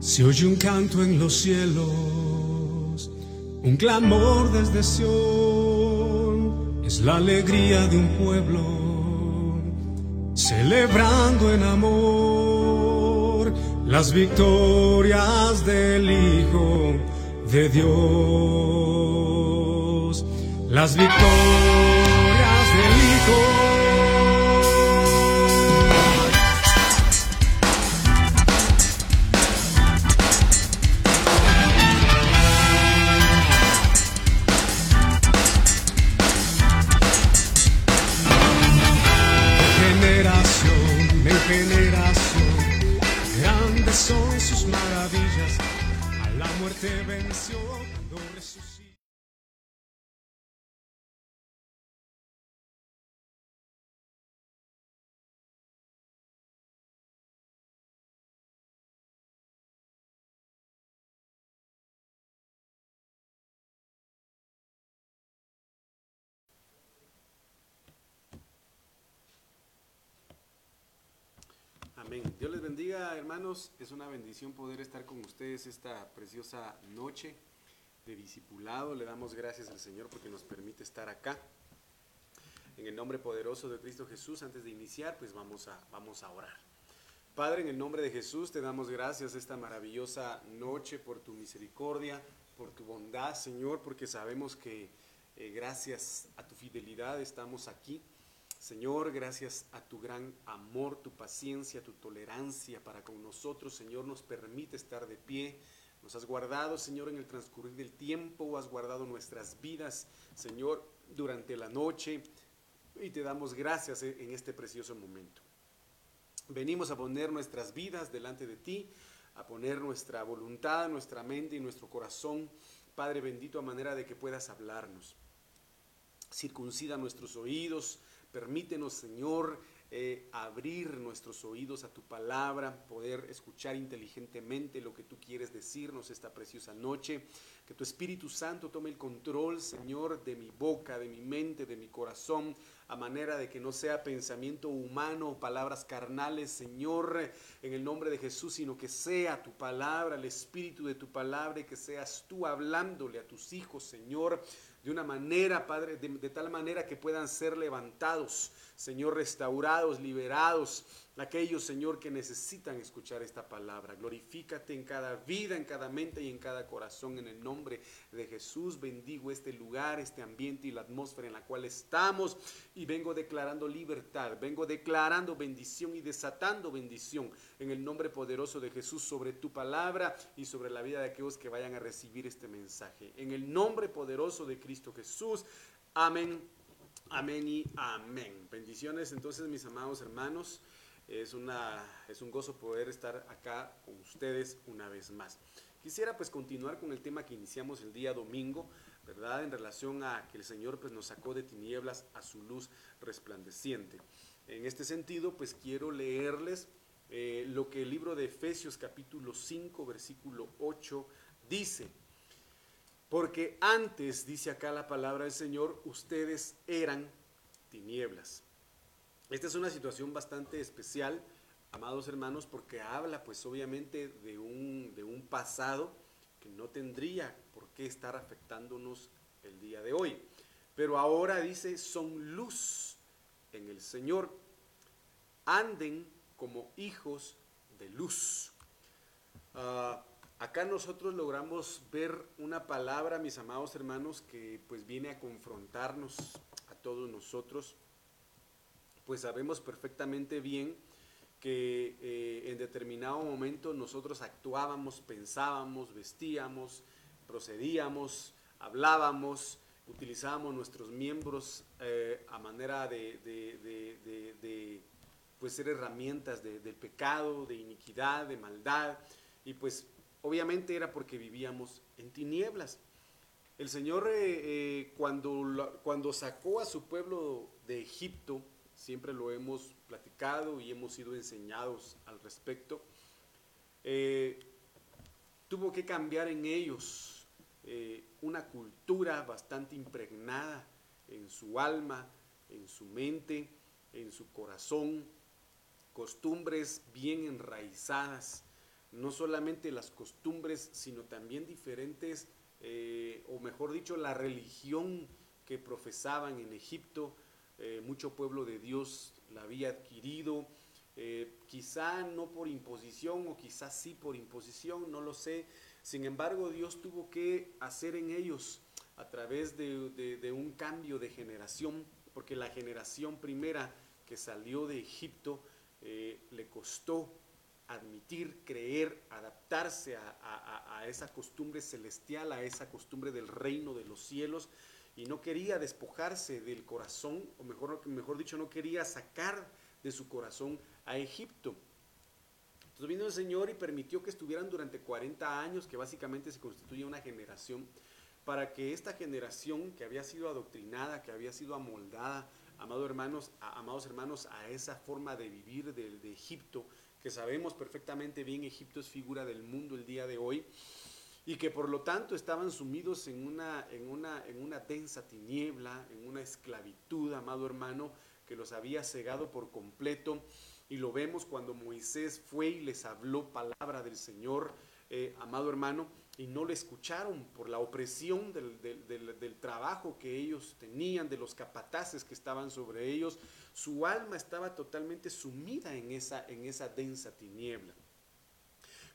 Se oye un canto en los cielos, un clamor desde Sión, es la alegría de un pueblo, celebrando en amor las victorias del Hijo de Dios, las victorias del Hijo. Muerte venció cuando resucitó. Bendiga, hermanos. Es una bendición poder estar con ustedes esta preciosa noche de discipulado. Le damos gracias al Señor porque nos permite estar acá. En el nombre poderoso de Cristo Jesús, antes de iniciar, pues vamos a, vamos a orar. Padre, en el nombre de Jesús te damos gracias esta maravillosa noche por tu misericordia, por tu bondad, Señor, porque sabemos que eh, gracias a tu fidelidad estamos aquí. Señor, gracias a tu gran amor, tu paciencia, tu tolerancia para con nosotros, Señor, nos permite estar de pie. Nos has guardado, Señor, en el transcurrir del tiempo, has guardado nuestras vidas, Señor, durante la noche. Y te damos gracias en este precioso momento. Venimos a poner nuestras vidas delante de ti, a poner nuestra voluntad, nuestra mente y nuestro corazón, Padre bendito, a manera de que puedas hablarnos. Circuncida nuestros oídos, Permítenos, Señor, eh, abrir nuestros oídos a tu palabra, poder escuchar inteligentemente lo que tú quieres decirnos esta preciosa noche. Que tu Espíritu Santo tome el control, Señor, de mi boca, de mi mente, de mi corazón, a manera de que no sea pensamiento humano palabras carnales, Señor, en el nombre de Jesús, sino que sea tu palabra, el Espíritu de tu palabra y que seas tú hablándole a tus hijos, Señor de una manera, Padre, de, tal manera que puedan ser levantados, Señor, restaurados, liberados, aquellos, Señor, que necesitan escuchar esta palabra. Glorifícate en cada vida, en cada mente y en cada corazón, en el nombre de Jesús. Bendigo este lugar, este ambiente y la atmósfera en la cual estamos y vengo declarando libertad, vengo declarando bendición y desatando bendición en el nombre poderoso de Jesús sobre tu palabra y sobre la vida de aquellos que vayan a recibir este mensaje. En el nombre poderoso de Cristo Jesús. Amén. Amén y amén. Bendiciones entonces mis amados hermanos. Es, una, es un gozo poder estar acá con ustedes una vez más. Quisiera pues continuar con el tema que iniciamos el día domingo, ¿verdad? En relación a que el Señor pues nos sacó de tinieblas a su luz resplandeciente. En este sentido pues quiero leerles eh, lo que el libro de Efesios capítulo 5 versículo 8 dice. Porque antes, dice acá la palabra del Señor, ustedes eran tinieblas. Esta es una situación bastante especial, amados hermanos, porque habla pues obviamente de un, de un pasado que no tendría por qué estar afectándonos el día de hoy. Pero ahora dice, son luz en el Señor, anden como hijos de luz. Uh, acá nosotros logramos ver una palabra, mis amados hermanos, que pues viene a confrontarnos a todos nosotros. Pues sabemos perfectamente bien que eh, en determinado momento nosotros actuábamos, pensábamos, vestíamos, procedíamos, hablábamos, utilizábamos nuestros miembros eh, a manera de, de, de, de, pues ser herramientas del pecado, de iniquidad, de maldad, y pues obviamente era porque vivíamos en tinieblas. El Señor eh, cuando, cuando sacó a su pueblo de Egipto, siempre lo hemos platicado y hemos sido enseñados al respecto, eh, tuvo que cambiar en ellos eh, una cultura bastante impregnada en su alma, en su mente, en su corazón, costumbres bien enraizadas, no solamente las costumbres, sino también diferentes, eh, o mejor dicho, la religión que profesaban en Egipto. Eh, mucho pueblo de Dios la había adquirido, eh, quizá no por imposición o quizá sí por imposición, no lo sé. Sin embargo, Dios tuvo que hacer en ellos a través de, un cambio de generación, porque la generación primera que salió de Egipto le costó admitir, creer, adaptarse a, esa costumbre celestial, a esa costumbre del reino de los cielos, y no quería despojarse del corazón, o mejor, dicho, no quería sacar de su corazón a Egipto. Entonces vino el Señor y permitió que estuvieran durante 40 años, que básicamente se constituye una generación, para que esta generación que había sido adoctrinada, que había sido amoldada, amados hermanos, amados hermanos, a esa forma de vivir de Egipto, que sabemos perfectamente bien Egipto es figura del mundo el día de hoy, y que por lo tanto estaban sumidos en una, en una, en una densa tiniebla, en una esclavitud, amado hermano, que los había cegado por completo. Y lo vemos cuando Moisés fue y les habló palabra del Señor, eh, amado hermano, y no le escucharon por la opresión del, del, trabajo que ellos tenían, de los capataces que estaban sobre ellos. Su alma estaba totalmente sumida en esa, en esa densa tiniebla.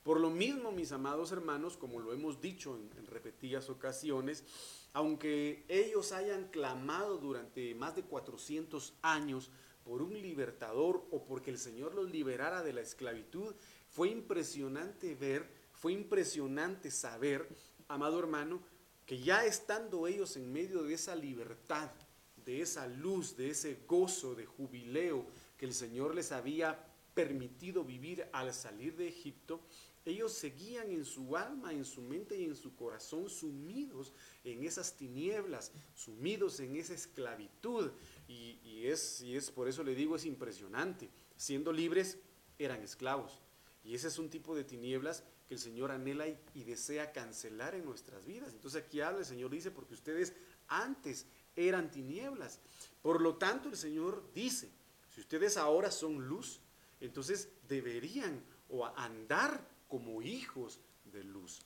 Por lo mismo, mis amados hermanos, como lo hemos dicho en, en repetidas ocasiones, aunque ellos hayan clamado durante más de 400 años por un libertador o porque el Señor los liberara de la esclavitud, fue impresionante ver fue impresionante saber, amado hermano, que ya estando ellos en medio de esa libertad, de esa luz, de ese gozo, de jubileo que el Señor les había permitido vivir al salir de Egipto, ellos seguían en su alma, en su mente y en su corazón sumidos en esas tinieblas, sumidos en esa esclavitud. Y, es, y es por eso le digo, es impresionante. Siendo libres, eran esclavos. Y ese es un tipo de tinieblas que el Señor anhela y, desea cancelar en nuestras vidas. Entonces aquí habla, el Señor dice, porque ustedes antes eran tinieblas. Por lo tanto, el Señor dice, si ustedes ahora son luz, entonces deberían o andar como hijos de luz.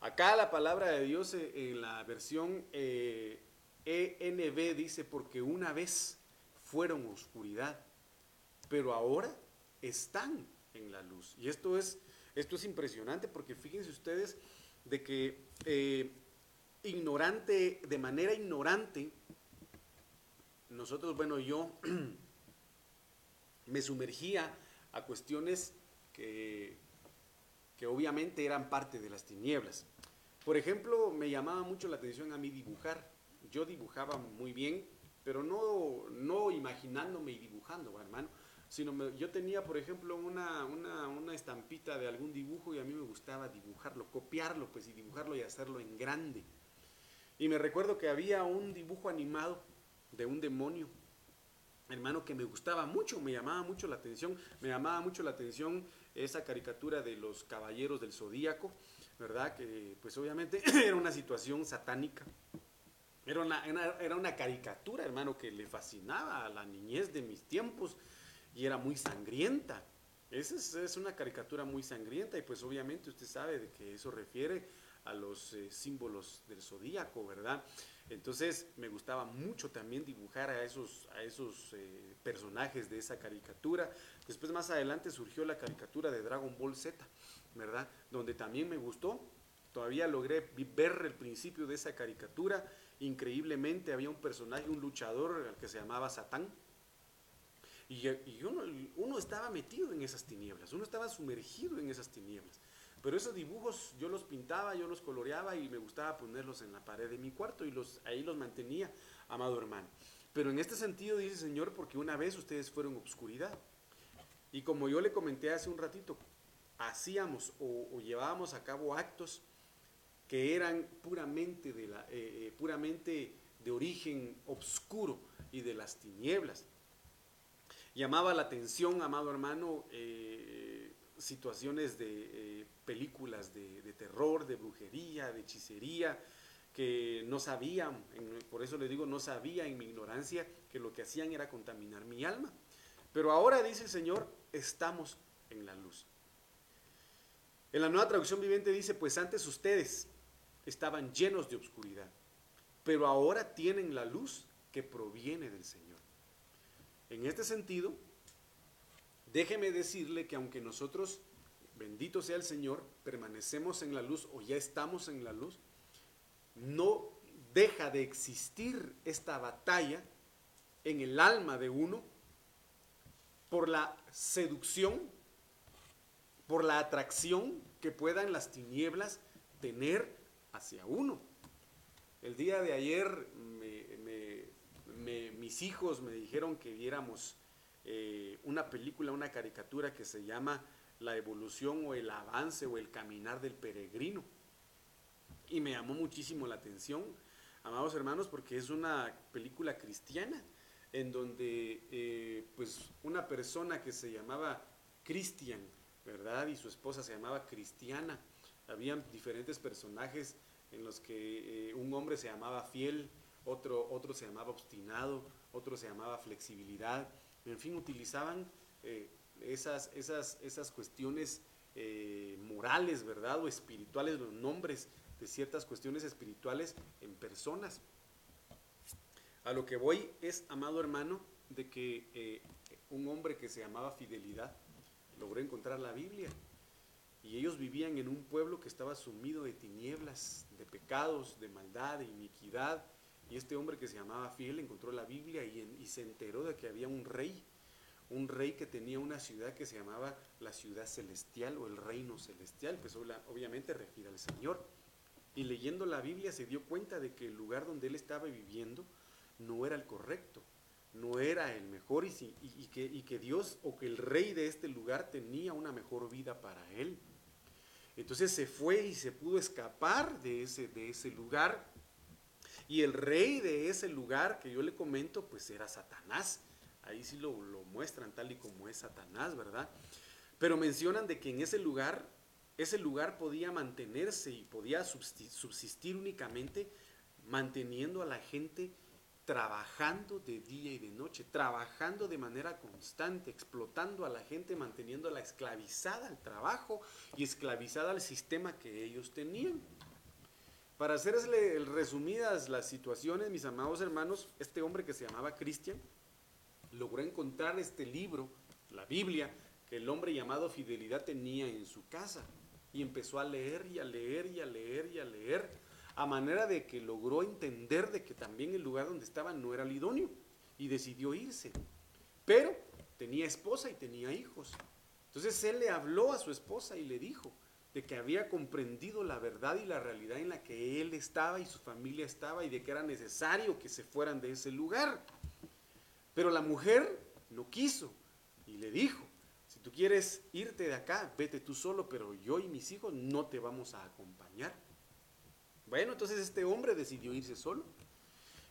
Acá la palabra de Dios eh, en la versión ENB eh, dice, porque una vez fueron oscuridad, pero ahora están en la luz. Y esto es esto es impresionante porque fíjense ustedes de que eh, ignorante, de manera ignorante, nosotros, bueno, yo me sumergía a cuestiones que, que obviamente eran parte de las tinieblas. Por ejemplo, me llamaba mucho la atención a mí dibujar. Yo dibujaba muy bien, pero no, no imaginándome y dibujando, hermano, sino yo tenía, por ejemplo, una, una, estampita de algún dibujo y a mí me gustaba dibujarlo, copiarlo, pues, y dibujarlo y hacerlo en grande. Y me recuerdo que había un dibujo animado de un demonio, hermano, que me gustaba mucho, me llamaba mucho la atención, me llamaba mucho la atención esa caricatura de los caballeros del zodíaco, ¿verdad? Que pues obviamente era una situación satánica. Era una, era una caricatura, hermano, que le fascinaba a la niñez de mis tiempos y era muy sangrienta. Esa es, una caricatura muy sangrienta y pues obviamente usted sabe de que eso refiere a los eh, símbolos del zodíaco, ¿verdad? Entonces me gustaba mucho también dibujar a esos, a esos eh, personajes de esa caricatura. Después más adelante surgió la caricatura de Dragon Ball Z, ¿verdad? Donde también me gustó. Todavía logré ver el principio de esa caricatura. Increíblemente había un personaje, un luchador que se llamaba Satán, y, uno, estaba metido en esas tinieblas, uno estaba sumergido en esas tinieblas. Pero esos dibujos yo los pintaba, yo los coloreaba y me gustaba ponerlos en la pared de mi cuarto y ahí los mantenía, amado hermano. Pero en este sentido dice Señor, porque una vez ustedes fueron obscuridad. Y como yo le comenté hace un ratito, hacíamos o, llevábamos a cabo actos que eran puramente de, la, eh, eh, puramente de origen obscuro y de las tinieblas. Llamaba la atención, amado hermano, eh, situaciones de eh, películas de, terror, de brujería, de hechicería, que no sabían, por eso le digo, no sabía en mi ignorancia que lo que hacían era contaminar mi alma. Pero ahora dice el Señor, estamos en la luz. En la nueva traducción viviente dice, pues antes ustedes estaban llenos de oscuridad, pero ahora tienen la luz que proviene del Señor. En este sentido, déjeme decirle que aunque nosotros, bendito sea el Señor, permanecemos en la luz o ya estamos en la luz, no deja de existir esta batalla en el alma de uno por la seducción, por la atracción que puedan las tinieblas tener hacia uno. El día de ayer mis hijos me dijeron que viéramos eh, una película, una caricatura que se llama La evolución o el avance o el caminar del peregrino. Y me llamó muchísimo la atención, amados hermanos, porque es una película cristiana en donde eh, pues una persona que se llamaba Cristian, ¿verdad? Y su esposa se llamaba Cristiana. Habían diferentes personajes en los que eh, un hombre se llamaba fiel, otro, otro se llamaba obstinado, otro se llamaba flexibilidad. En fin, utilizaban eh, esas, esas, esas cuestiones morales, ¿verdad? O espirituales, los nombres de ciertas cuestiones espirituales en personas. A lo que voy es, amado hermano, de que eh, un hombre que se llamaba Fidelidad logró encontrar la Biblia. Y ellos vivían en un pueblo que estaba sumido de tinieblas, de pecados, de maldad, de iniquidad. Y este hombre que se llamaba Fiel encontró la Biblia y, se enteró de que había un rey, un rey que tenía una ciudad que se llamaba la ciudad celestial o el reino celestial, pues obviamente refiere al Señor. Y leyendo la Biblia se dio cuenta de que el lugar donde él estaba viviendo no era el correcto, no era el mejor y, que, que Dios o que el rey de este lugar tenía una mejor vida para él. Entonces se fue y se pudo escapar de ese, de ese lugar. Y el rey de ese lugar que yo le comento, pues era Satanás. Ahí sí lo, lo muestran tal y como es Satanás, ¿verdad? Pero mencionan de que en ese lugar, ese lugar podía mantenerse y podía subsistir únicamente manteniendo a la gente trabajando de día y de noche, trabajando de manera constante, explotando a la gente, manteniéndola esclavizada al trabajo y esclavizada al sistema que ellos tenían. Para hacerle resumidas las situaciones, mis amados hermanos, este hombre que se llamaba Cristian logró encontrar este libro, la Biblia, que el hombre llamado Fidelidad tenía en su casa y empezó a leer y a leer y a leer y a leer a manera de que logró entender de que también el lugar donde estaba no era el idóneo y decidió irse. Pero tenía esposa y tenía hijos. Entonces él le habló a su esposa y le dijo de que había comprendido la verdad y la realidad en la que él estaba y su familia estaba y de que era necesario que se fueran de ese lugar. Pero la mujer no quiso y le dijo, si tú quieres irte de acá, vete tú solo, pero yo y mis hijos no te vamos a acompañar. Bueno, entonces este hombre decidió irse solo.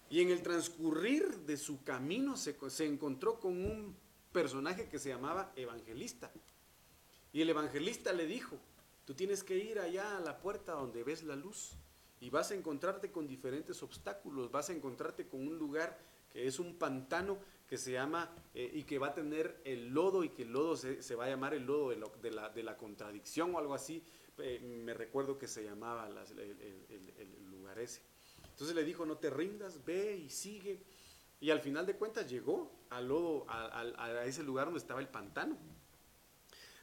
Y en el transcurrir de su camino se, encontró con un personaje que se llamaba evangelista. Y el evangelista le dijo, tú tienes que ir allá a la puerta donde ves la luz y vas a encontrarte con diferentes obstáculos, vas a encontrarte con un lugar que es un pantano que se llama eh, y que va a tener el lodo y que el lodo se, va a llamar el lodo de, la, contradicción o algo así, eh, me recuerdo que se llamaba el, lugar ese. Entonces le dijo, no te rindas, ve y sigue. Y al final de cuentas llegó al lodo, a, ese lugar donde estaba el pantano.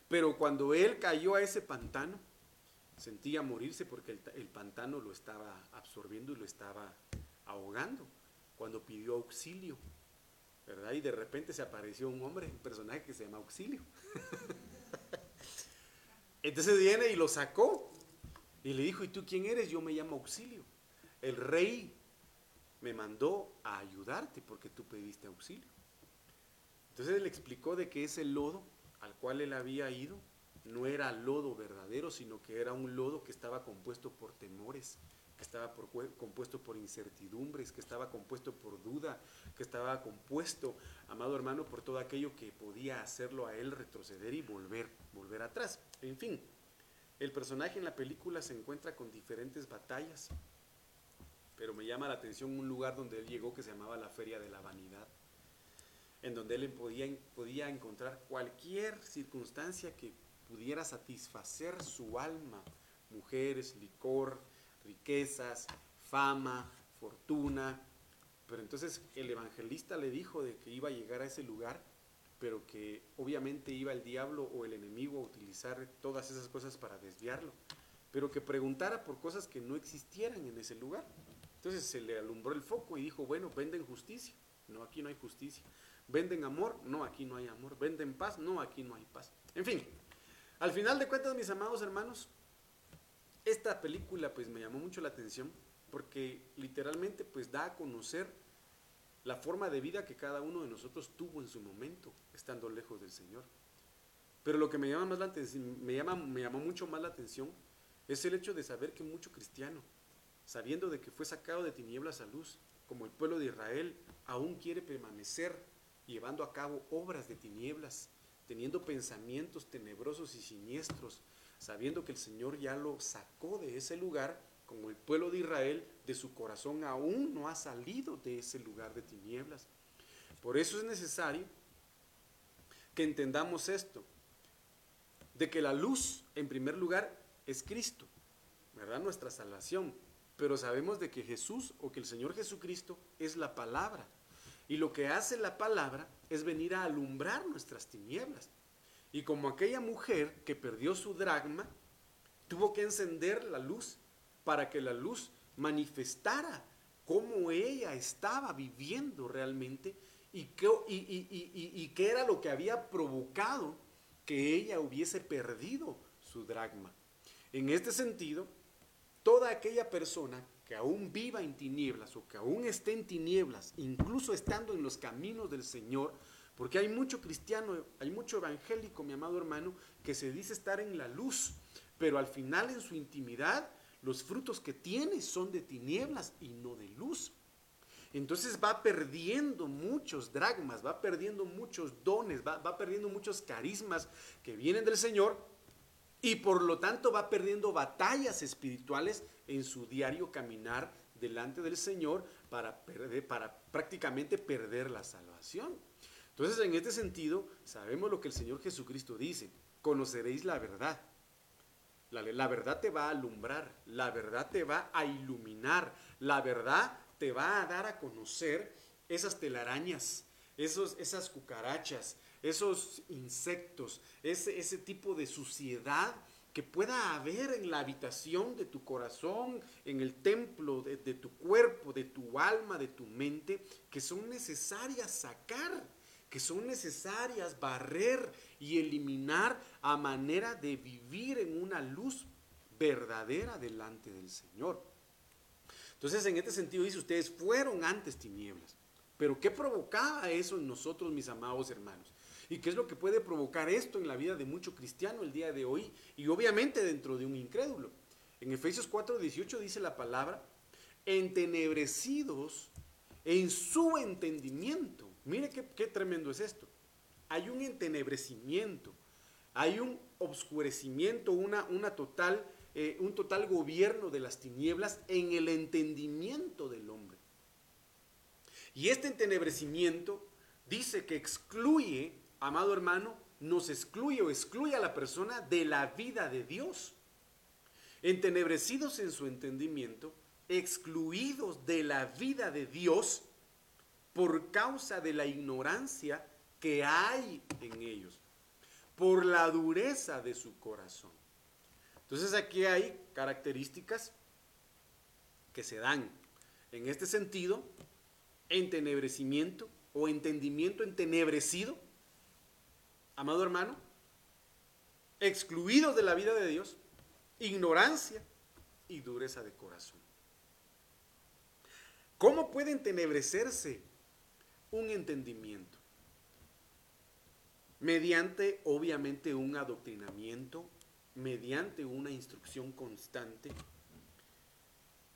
Pero cuando él cayó a ese pantano, sentía morirse porque el, pantano lo estaba absorbiendo y lo estaba ahogando. Cuando pidió auxilio, ¿verdad? Y de repente se apareció un hombre, un personaje que se llama Auxilio. Entonces viene y lo sacó y le dijo, ¿y tú quién eres? Yo me llamo Auxilio. El rey me mandó a ayudarte porque tú pediste auxilio. Entonces él explicó de que ese lodo al cual él había ido no era lodo verdadero, sino que era un lodo que estaba compuesto por temores, que estaba compuesto por incertidumbres, que estaba compuesto por duda, que estaba compuesto, amado hermano, por todo aquello que podía hacerlo a él retroceder y volver, volver atrás. En fin, el personaje en la película se encuentra con diferentes batallas, pero me llama la atención un lugar donde él llegó que se llamaba la Feria de la Vanidad, en donde él podía, podía encontrar cualquier circunstancia que pudiera satisfacer su alma. Mujeres, licor, riquezas, fama, fortuna. Pero entonces el evangelista le dijo de que iba a llegar a ese lugar, pero que obviamente iba el diablo o el enemigo a utilizar todas esas cosas para desviarlo, pero que preguntara por cosas que no existieran en ese lugar. Entonces se le alumbró el foco y dijo, bueno, venden justicia. No, aquí no hay justicia. Venden amor, no, aquí no hay amor. Venden paz, no, aquí no hay paz. En fin, al final de cuentas, mis amados hermanos, esta película pues me llamó mucho la atención porque literalmente pues da a conocer la forma de vida que cada uno de nosotros tuvo en su momento, estando lejos del Señor. Pero lo que me llama más la atención, me llama, me llamó mucho más la atención es el hecho de saber que mucho cristiano, sabiendo de que fue sacado de tinieblas a luz, como el pueblo de Israel, aún quiere permanecer llevando a cabo obras de tinieblas, teniendo pensamientos tenebrosos y siniestros, sabiendo que el Señor ya lo sacó de ese lugar, como el pueblo de Israel, de su corazón aún no ha salido de ese lugar de tinieblas. Por eso es necesario que entendamos esto, de que la luz, en primer lugar, es Cristo, ¿verdad? Nuestra salvación. Pero sabemos de que Jesús o que el Señor Jesucristo es la palabra. Y lo que hace la palabra es venir a alumbrar nuestras tinieblas. Y como aquella mujer que perdió su dragma, tuvo que encender la luz para que la luz manifestara cómo ella estaba viviendo realmente y qué, y qué era lo que había provocado que ella hubiese perdido su dragma. En este sentido, toda aquella persona que aún viva en tinieblas o que aún esté en tinieblas, incluso estando en los caminos del Señor, porque hay mucho cristiano, hay mucho evangélico, mi amado hermano, que se dice estar en la luz, pero al final en su intimidad los frutos que tiene son de tinieblas y no de luz. Entonces va perdiendo muchos dragmas, va perdiendo muchos dones, va, va perdiendo muchos carismas que vienen del Señor y por lo tanto va perdiendo batallas espirituales en su diario caminar delante del Señor para, perder, para prácticamente perder la salvación. Entonces, en este sentido, sabemos lo que el Señor Jesucristo dice, conoceréis la verdad. La, la, verdad te va a alumbrar, la verdad te va a iluminar, la verdad te va a dar a conocer esas telarañas, esos, esas cucarachas, esos insectos, ese, ese tipo de suciedad que pueda haber en la habitación de tu corazón, en el templo de, de, tu cuerpo, de tu alma, de tu mente, que son necesarias sacar, que son necesarias barrer y eliminar a manera de vivir en una luz verdadera delante del Señor. Entonces, en este sentido dice, ustedes fueron antes tinieblas. Pero ¿qué provocaba eso en nosotros, mis amados hermanos? ¿Y qué es lo que puede provocar esto en la vida de mucho cristiano el día de hoy? Y obviamente dentro de un incrédulo. En Efesios 4:18 dice la palabra, entenebrecidos en su entendimiento. Mire qué, tremendo es esto. Hay un entenebrecimiento, hay un obscurecimiento, una, una total, eh, un total gobierno de las tinieblas en el entendimiento del hombre. Y este entenebrecimiento dice que excluye amado hermano, nos excluye o excluye a la persona de la vida de Dios. Entenebrecidos en su entendimiento, excluidos de la vida de Dios por causa de la ignorancia que hay en ellos, por la dureza de su corazón. Entonces aquí hay características que se dan en este sentido, entenebrecimiento o entendimiento entenebrecido amado hermano, excluidos de la vida de Dios, ignorancia y dureza de corazón. ¿Cómo puede entenebrecerse un entendimiento? Mediante, obviamente, un adoctrinamiento, mediante una instrucción constante.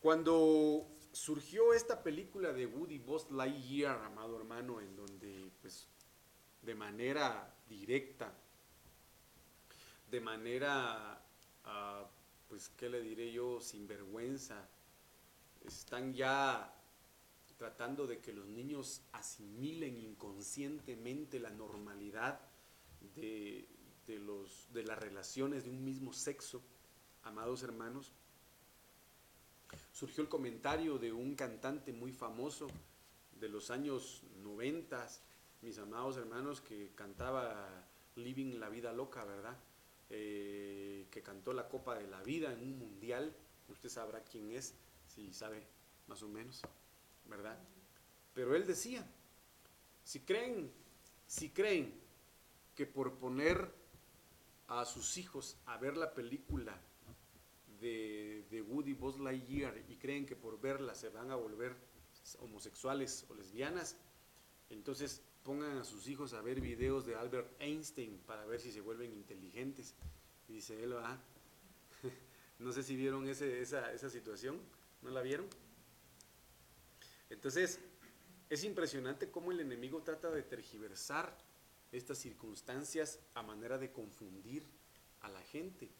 Cuando surgió esta película de Woody Buzz Lightyear, amado hermano, en donde, pues, de manera directa, de manera, uh, pues, ¿qué le diré yo? Sin vergüenza. Están ya tratando de que los niños asimilen inconscientemente la normalidad de, de, los, de las relaciones de un mismo sexo, amados hermanos, surgió el comentario de un cantante muy famoso de los años 90, mis amados hermanos, que cantaba Living la vida loca, ¿verdad? Eh, que cantó la Copa de la Vida en un mundial. Usted sabrá quién es, si sabe más o menos, ¿verdad? Pero él decía, si creen, si creen que por poner a sus hijos a ver la película de, de Woody Buzz Lightyear y creen que por verla se van a volver homosexuales o lesbianas, entonces pongan a sus hijos a ver videos de Albert Einstein para ver si se vuelven inteligentes. Dice él, ah, no sé si vieron ese, esa, esa situación, ¿no la vieron? Entonces, es impresionante cómo el enemigo trata de tergiversar estas circunstancias a manera de confundir a la gente.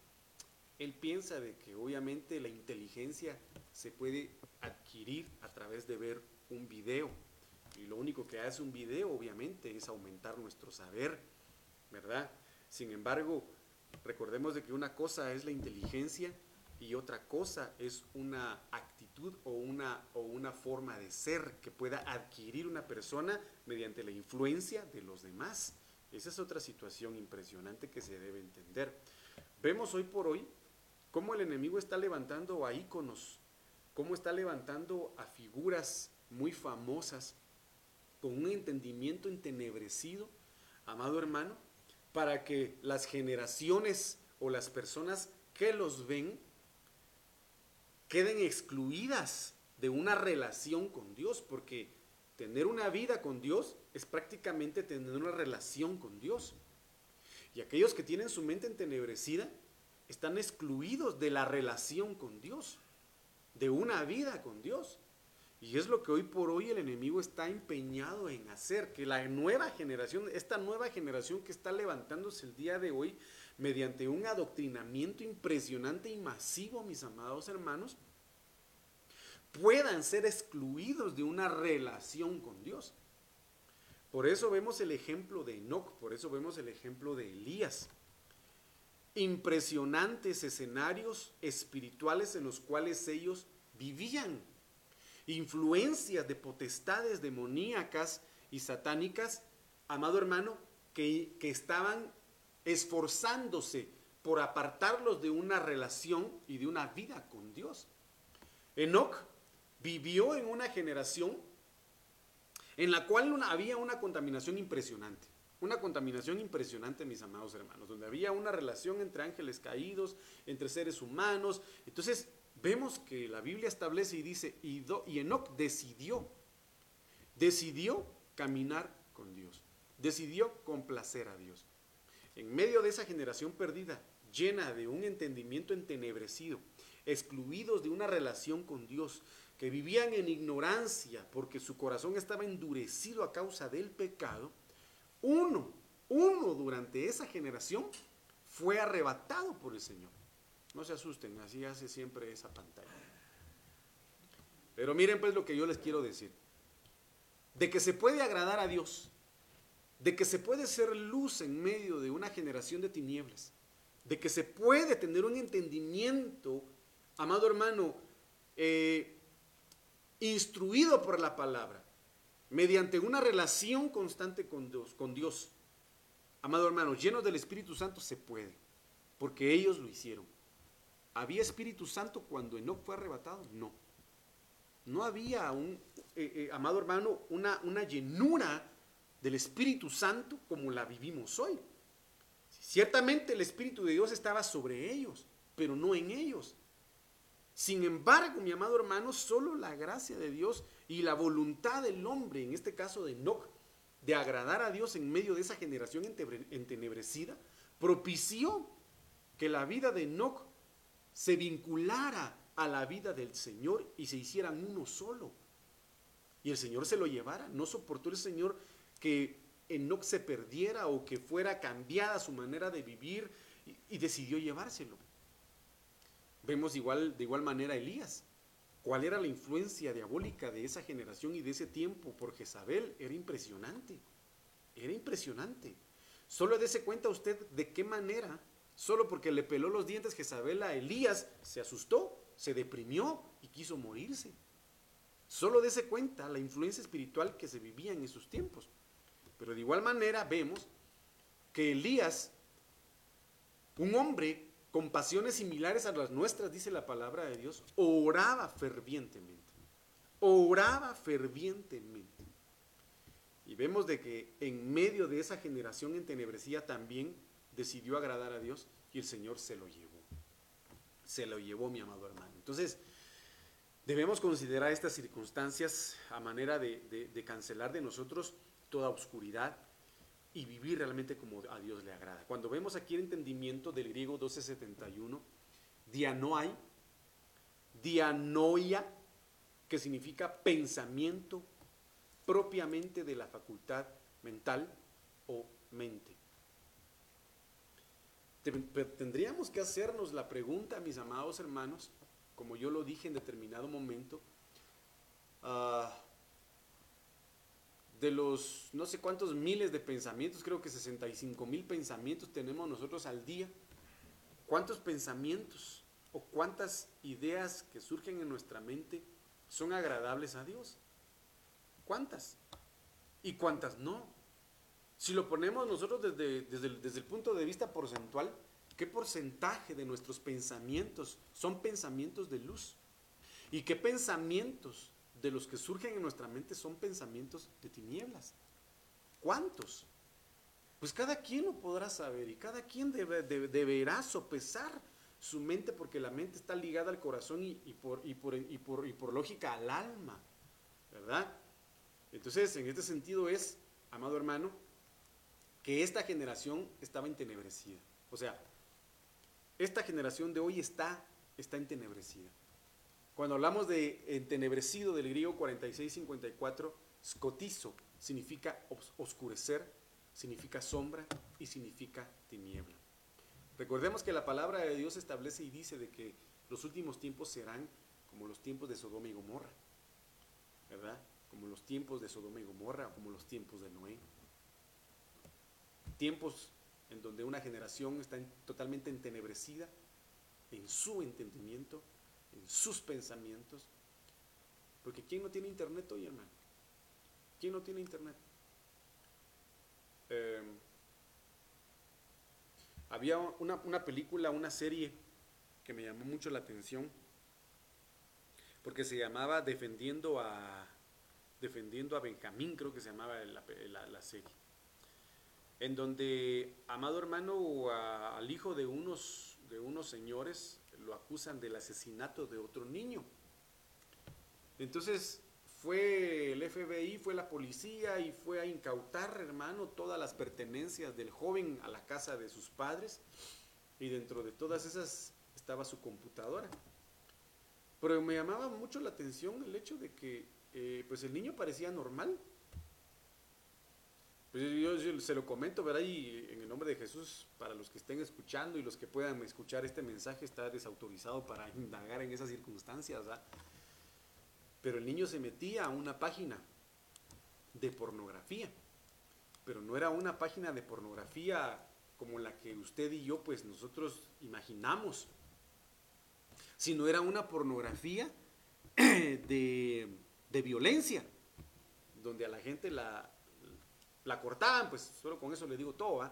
Él piensa de que obviamente la inteligencia se puede adquirir a través de ver un video. Y lo único que hace un video, obviamente, es aumentar nuestro saber, ¿verdad? Sin embargo, recordemos de que una cosa es la inteligencia y otra cosa es una actitud o una, o una forma de ser que pueda adquirir una persona mediante la influencia de los demás. Esa es otra situación impresionante que se debe entender. Vemos hoy por hoy cómo el enemigo está levantando a íconos, cómo está levantando a figuras muy famosas con un entendimiento entenebrecido, amado hermano, para que las generaciones o las personas que los ven queden excluidas de una relación con Dios, porque tener una vida con Dios es prácticamente tener una relación con Dios. Y aquellos que tienen su mente entenebrecida están excluidos de la relación con Dios, de una vida con Dios. Y es lo que hoy por hoy el enemigo está empeñado en hacer, que la nueva generación, esta nueva generación que está levantándose el día de hoy, mediante un adoctrinamiento impresionante y masivo, mis amados hermanos, puedan ser excluidos de una relación con Dios. Por eso vemos el ejemplo de Enoch, por eso vemos el ejemplo de Elías. Impresionantes escenarios espirituales en los cuales ellos vivían influencias de potestades demoníacas y satánicas, amado hermano, que, que estaban esforzándose por apartarlos de una relación y de una vida con Dios. Enoch vivió en una generación en la cual había una contaminación impresionante. Una contaminación impresionante, mis amados hermanos, donde había una relación entre ángeles caídos, entre seres humanos. Entonces, vemos que la Biblia establece y dice, y, Enoch decidió, decidió caminar con Dios, decidió complacer a Dios. En medio de esa generación perdida, llena de un entendimiento entenebrecido, excluidos de una relación con Dios, que vivían en ignorancia porque su corazón estaba endurecido a causa del pecado, uno, uno durante esa generación fue arrebatado por el Señor. No se asusten, así hace siempre esa pantalla. Pero miren pues lo que yo les quiero decir. De que se puede agradar a Dios, de que se puede ser luz en medio de una generación de tinieblas, de que se puede tener un entendimiento, amado hermano, eh, instruido por la palabra, mediante una relación constante con Dios, con Dios. Amado hermano, llenos del Espíritu Santo se puede, porque ellos lo hicieron. ¿Había Espíritu Santo cuando Enoch fue arrebatado? No. No había un, eh, eh, amado hermano, una, una llenura del Espíritu Santo como la vivimos hoy. Ciertamente el Espíritu de Dios estaba sobre ellos, pero no en ellos. Sin embargo, mi amado hermano, solo la gracia de Dios y la voluntad del hombre, en este caso de Enoch, de agradar a Dios en medio de esa generación entenebrecida, propició que la vida de Enoch se vinculara a la vida del Señor y se hicieran uno solo. Y el Señor se lo llevara. No soportó el Señor que Enoch se perdiera o que fuera cambiada su manera de vivir y, decidió llevárselo. Vemos igual, de igual manera a Elías. ¿Cuál era la influencia diabólica de esa generación y de ese tiempo por Jezabel? Era impresionante. Era impresionante. Solo dése cuenta usted de qué manera, solo porque le peló los dientes Jezabel a Elías, se asustó, se deprimió y quiso morirse. Solo dése cuenta la influencia espiritual que se vivía en esos tiempos. Pero de igual manera vemos que Elías, un hombre con pasiones similares a las nuestras, dice la palabra de Dios, oraba fervientemente. Oraba fervientemente. Y vemos de que en medio de esa generación entenebrecida también decidió agradar a Dios y el Señor se lo llevó. Se lo llevó mi amado hermano. Entonces, debemos considerar estas circunstancias a manera de, cancelar de nosotros toda oscuridad y vivir realmente como a Dios le agrada. Cuando vemos aquí el entendimiento del griego 1271, dianoai, dianoia, que significa pensamiento propiamente de la facultad mental o mente. Tendríamos que hacernos la pregunta, mis amados hermanos, como yo lo dije en determinado momento, uh, de los no sé cuántos miles de pensamientos, creo que 65 mil pensamientos tenemos nosotros al día. ¿Cuántos pensamientos o cuántas ideas que surgen en nuestra mente son agradables a Dios? ¿Cuántas? ¿Y cuántas no? Si lo ponemos nosotros desde, desde, desde el punto de vista porcentual, ¿qué porcentaje de nuestros pensamientos son pensamientos de luz? ¿Y qué pensamientos de los que surgen en nuestra mente son pensamientos de tinieblas. ¿Cuántos? Pues cada quien lo podrá saber y cada quien deberá sopesar su mente porque la mente está ligada al corazón y, por, y, por, y, por, y por lógica al alma, ¿verdad? Entonces, en este sentido es, amado hermano, que esta generación estaba entenebrecida. O sea, esta generación de hoy está, está entenebrecida. Cuando hablamos de entenebrecido del griego 4654, scotizo significa oscurecer, significa sombra y significa tiniebla. Recordemos que la palabra de Dios establece y dice de que los últimos tiempos serán como los tiempos de Sodoma y Gomorra, ¿verdad? Como los tiempos de Sodoma y Gomorra, como los tiempos de Noé. Tiempos en donde una generación está totalmente entenebrecida en su entendimiento en sus pensamientos. Porque ¿quién no tiene internet hoy, hermano? ¿Quién no tiene internet? Em, había una, una, película, una serie que me llamó mucho la atención, porque se llamaba Defendiendo a, Defendiendo a Benjamín, creo que se llamaba la, la, serie, en donde, amado hermano, al hijo de unos, de unos señores, lo acusan del asesinato de otro niño. Entonces fue el FBI, fue la policía y fue a incautar, hermano, todas las pertenencias del joven a la casa de sus padres. Y dentro de todas esas estaba su computadora. Pero me llamaba mucho la atención el hecho de que eh, pues el niño parecía normal. Pues yo, se lo comento, ¿verdad? Y en el nombre de Jesús, para los que estén escuchando y los que puedan escuchar este mensaje, está desautorizado para indagar en esas circunstancias, ¿verdad? Pero el niño se metía a una página de pornografía, pero no era una página de pornografía como la que usted y yo, pues nosotros imaginamos, sino era una pornografía de, de violencia, donde a la gente la, la cortaban, pues solo con eso le digo todo,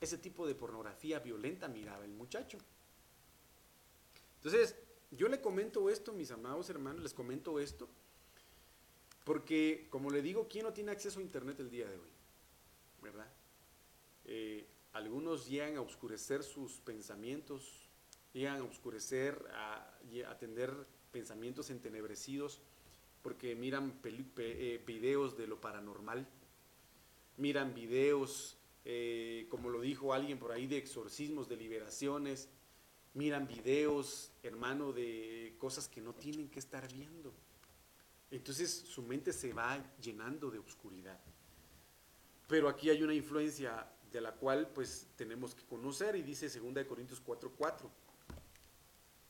ese tipo de pornografía violenta miraba el muchacho. Entonces, yo le comento esto, mis amados hermanos, les comento esto, porque como le digo, ¿quién no tiene acceso a Internet el día de hoy? ¿Verdad? Eh, algunos llegan a oscurecer sus pensamientos, llegan a oscurecer, a, a tener pensamientos entenebrecidos, porque miran eh, videos de lo paranormal, miran videos, eh, como lo dijo alguien por ahí, de exorcismos, de liberaciones, miran videos, hermano, de cosas que no tienen que estar viendo. Entonces su mente se va llenando de oscuridad. Pero aquí hay una influencia de la cual pues tenemos que conocer y dice 2 Corintios 4:4,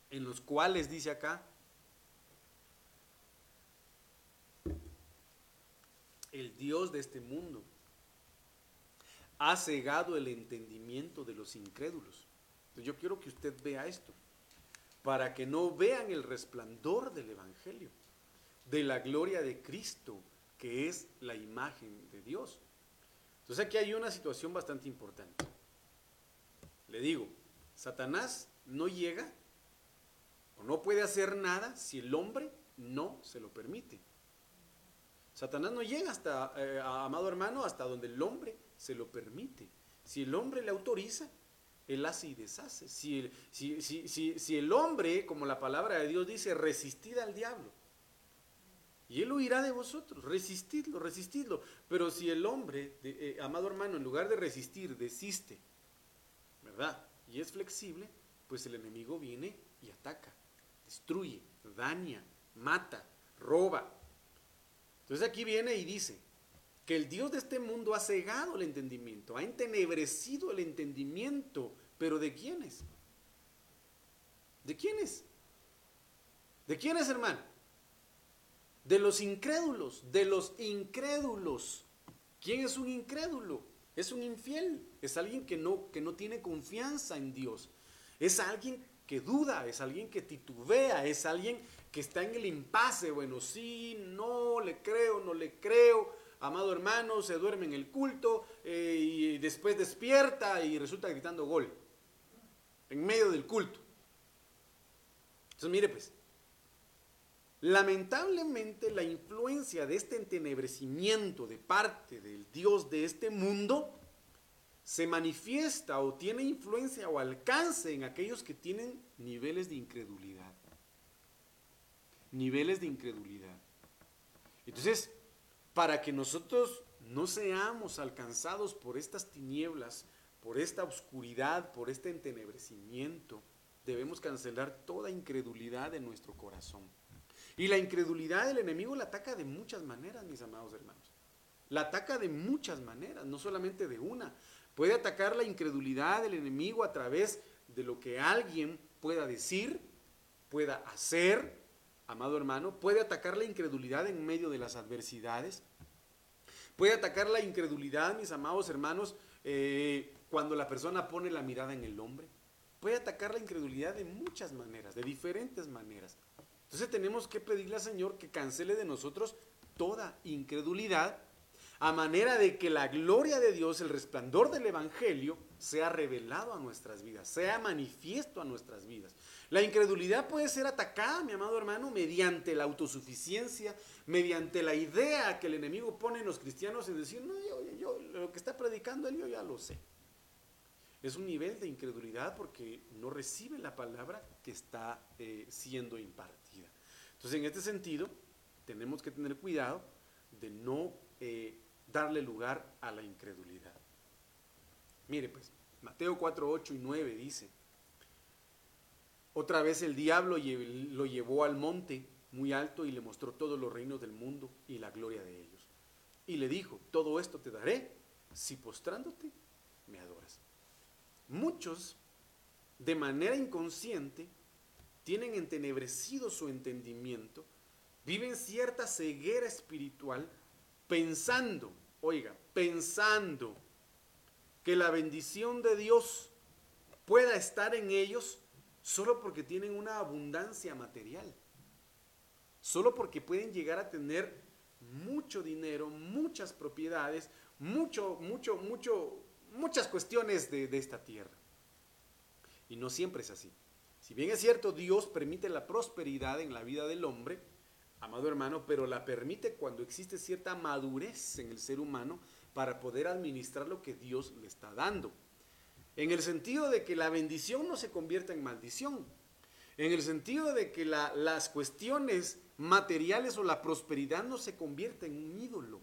en los cuales dice acá, el Dios de este mundo ha cegado el entendimiento de los incrédulos. yo quiero que usted vea esto, para que no vean el resplandor del Evangelio, de la gloria de Cristo, que es la imagen de Dios. Entonces aquí hay una situación bastante importante. Le digo, Satanás no llega o no puede hacer nada si el hombre no se lo permite. Satanás no llega hasta, eh, amado hermano, hasta donde el hombre se lo permite. Si el hombre le autoriza, él hace y deshace. Si el, si, si, el hombre, como la palabra de Dios dice, resistid al diablo, y él huirá de vosotros, resistidlo, resistidlo. Pero si el hombre, eh, amado hermano, en lugar de resistir, desiste, ¿verdad? Y es flexible, pues el enemigo viene y ataca, destruye, daña, mata, roba. Entonces aquí viene y dice que el Dios de este mundo ha cegado el entendimiento, ha entenebrecido el entendimiento, pero ¿de quiénes? ¿De quiénes? ¿De quiénes, hermano? De los incrédulos, de los incrédulos. ¿Quién es un incrédulo? Es un infiel, es alguien que no, que no tiene confianza en Dios, es alguien que duda, es alguien que titubea, es alguien que está en el impasse, bueno, sí, no, le creo, no le creo, amado hermano, se duerme en el culto eh, y después despierta y resulta gritando gol, en medio del culto. Entonces, mire pues, lamentablemente la influencia de este entenebrecimiento de parte del Dios de este mundo se manifiesta o tiene influencia o alcance en aquellos que tienen niveles de incredulidad niveles de incredulidad. Entonces, para que nosotros no seamos alcanzados por estas tinieblas, por esta oscuridad, por este entenebrecimiento, debemos cancelar toda incredulidad en nuestro corazón. Y la incredulidad del enemigo la ataca de muchas maneras, mis amados hermanos. La ataca de muchas maneras, no solamente de una. Puede atacar la incredulidad del enemigo a través de lo que alguien pueda decir, pueda hacer, amado hermano, puede atacar la incredulidad en medio de las adversidades. Puede atacar la incredulidad, mis amados hermanos, eh, cuando la persona pone la mirada en el hombre. Puede atacar la incredulidad de muchas maneras, de diferentes maneras. Entonces tenemos que pedirle al Señor que cancele de nosotros toda incredulidad, a manera de que la gloria de Dios, el resplandor del Evangelio, sea revelado a nuestras vidas, sea manifiesto a nuestras vidas. La incredulidad puede ser atacada, mi amado hermano, mediante la autosuficiencia, mediante la idea que el enemigo pone en los cristianos en decir, no, yo, lo que está predicando él, yo ya lo sé. Es un nivel de incredulidad porque no recibe la palabra que está eh, siendo impartida. Entonces, en este sentido, tenemos que tener cuidado de no eh, darle lugar a la incredulidad. Mire, pues, Mateo 4, 8 y 9 dice, otra vez el diablo lo llevó al monte muy alto y le mostró todos los reinos del mundo y la gloria de ellos. Y le dijo, todo esto te daré si postrándote me adoras. Muchos, de manera inconsciente, tienen entenebrecido su entendimiento, viven cierta ceguera espiritual pensando, oiga, pensando que la bendición de Dios pueda estar en ellos solo porque tienen una abundancia material, solo porque pueden llegar a tener mucho dinero, muchas propiedades, mucho, mucho, mucho, muchas cuestiones de, de esta tierra. Y no siempre es así. Si bien es cierto, Dios permite la prosperidad en la vida del hombre, amado hermano, pero la permite cuando existe cierta madurez en el ser humano para poder administrar lo que Dios le está dando. En el sentido de que la bendición no se convierta en maldición. En el sentido de que las cuestiones materiales o la prosperidad no se convierta en un ídolo.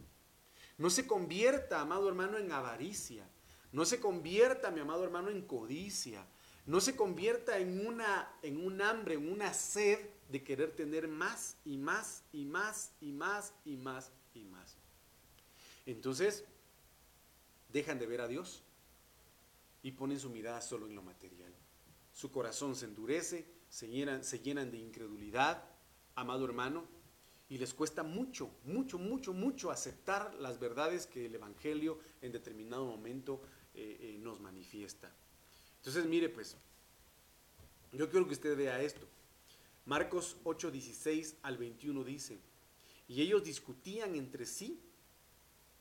No se convierta, amado hermano, en avaricia. No se convierta, mi amado hermano, en codicia. No se convierta en, una, en un hambre, en una sed de querer tener más y más y más y más y más y más. Entonces, dejan de ver a Dios y ponen su mirada solo en lo material. Su corazón se endurece, se llenan, se llenan de incredulidad, amado hermano, y les cuesta mucho, mucho, mucho, mucho aceptar las verdades que el Evangelio en determinado momento eh, eh, nos manifiesta. Entonces, mire pues, yo quiero que usted vea esto. Marcos 8, 16 al 21 dice, y ellos discutían entre sí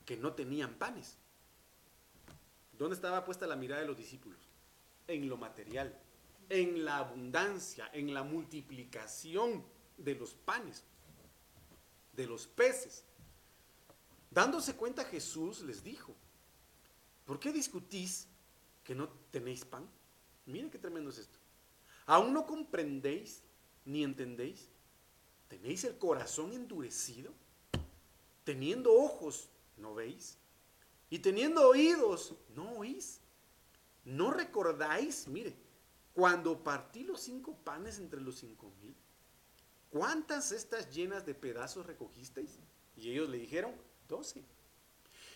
que no tenían panes. ¿Dónde estaba puesta la mirada de los discípulos? En lo material, en la abundancia, en la multiplicación de los panes de los peces. Dándose cuenta Jesús les dijo, ¿por qué discutís que no tenéis pan? Miren qué tremendo es esto. ¿Aún no comprendéis ni entendéis? ¿Tenéis el corazón endurecido? Teniendo ojos, ¿no veis? Y teniendo oídos, ¿no oís? ¿No recordáis? Mire, cuando partí los cinco panes entre los cinco mil ¿cuántas estas llenas de pedazos recogisteis? Y ellos le dijeron, doce.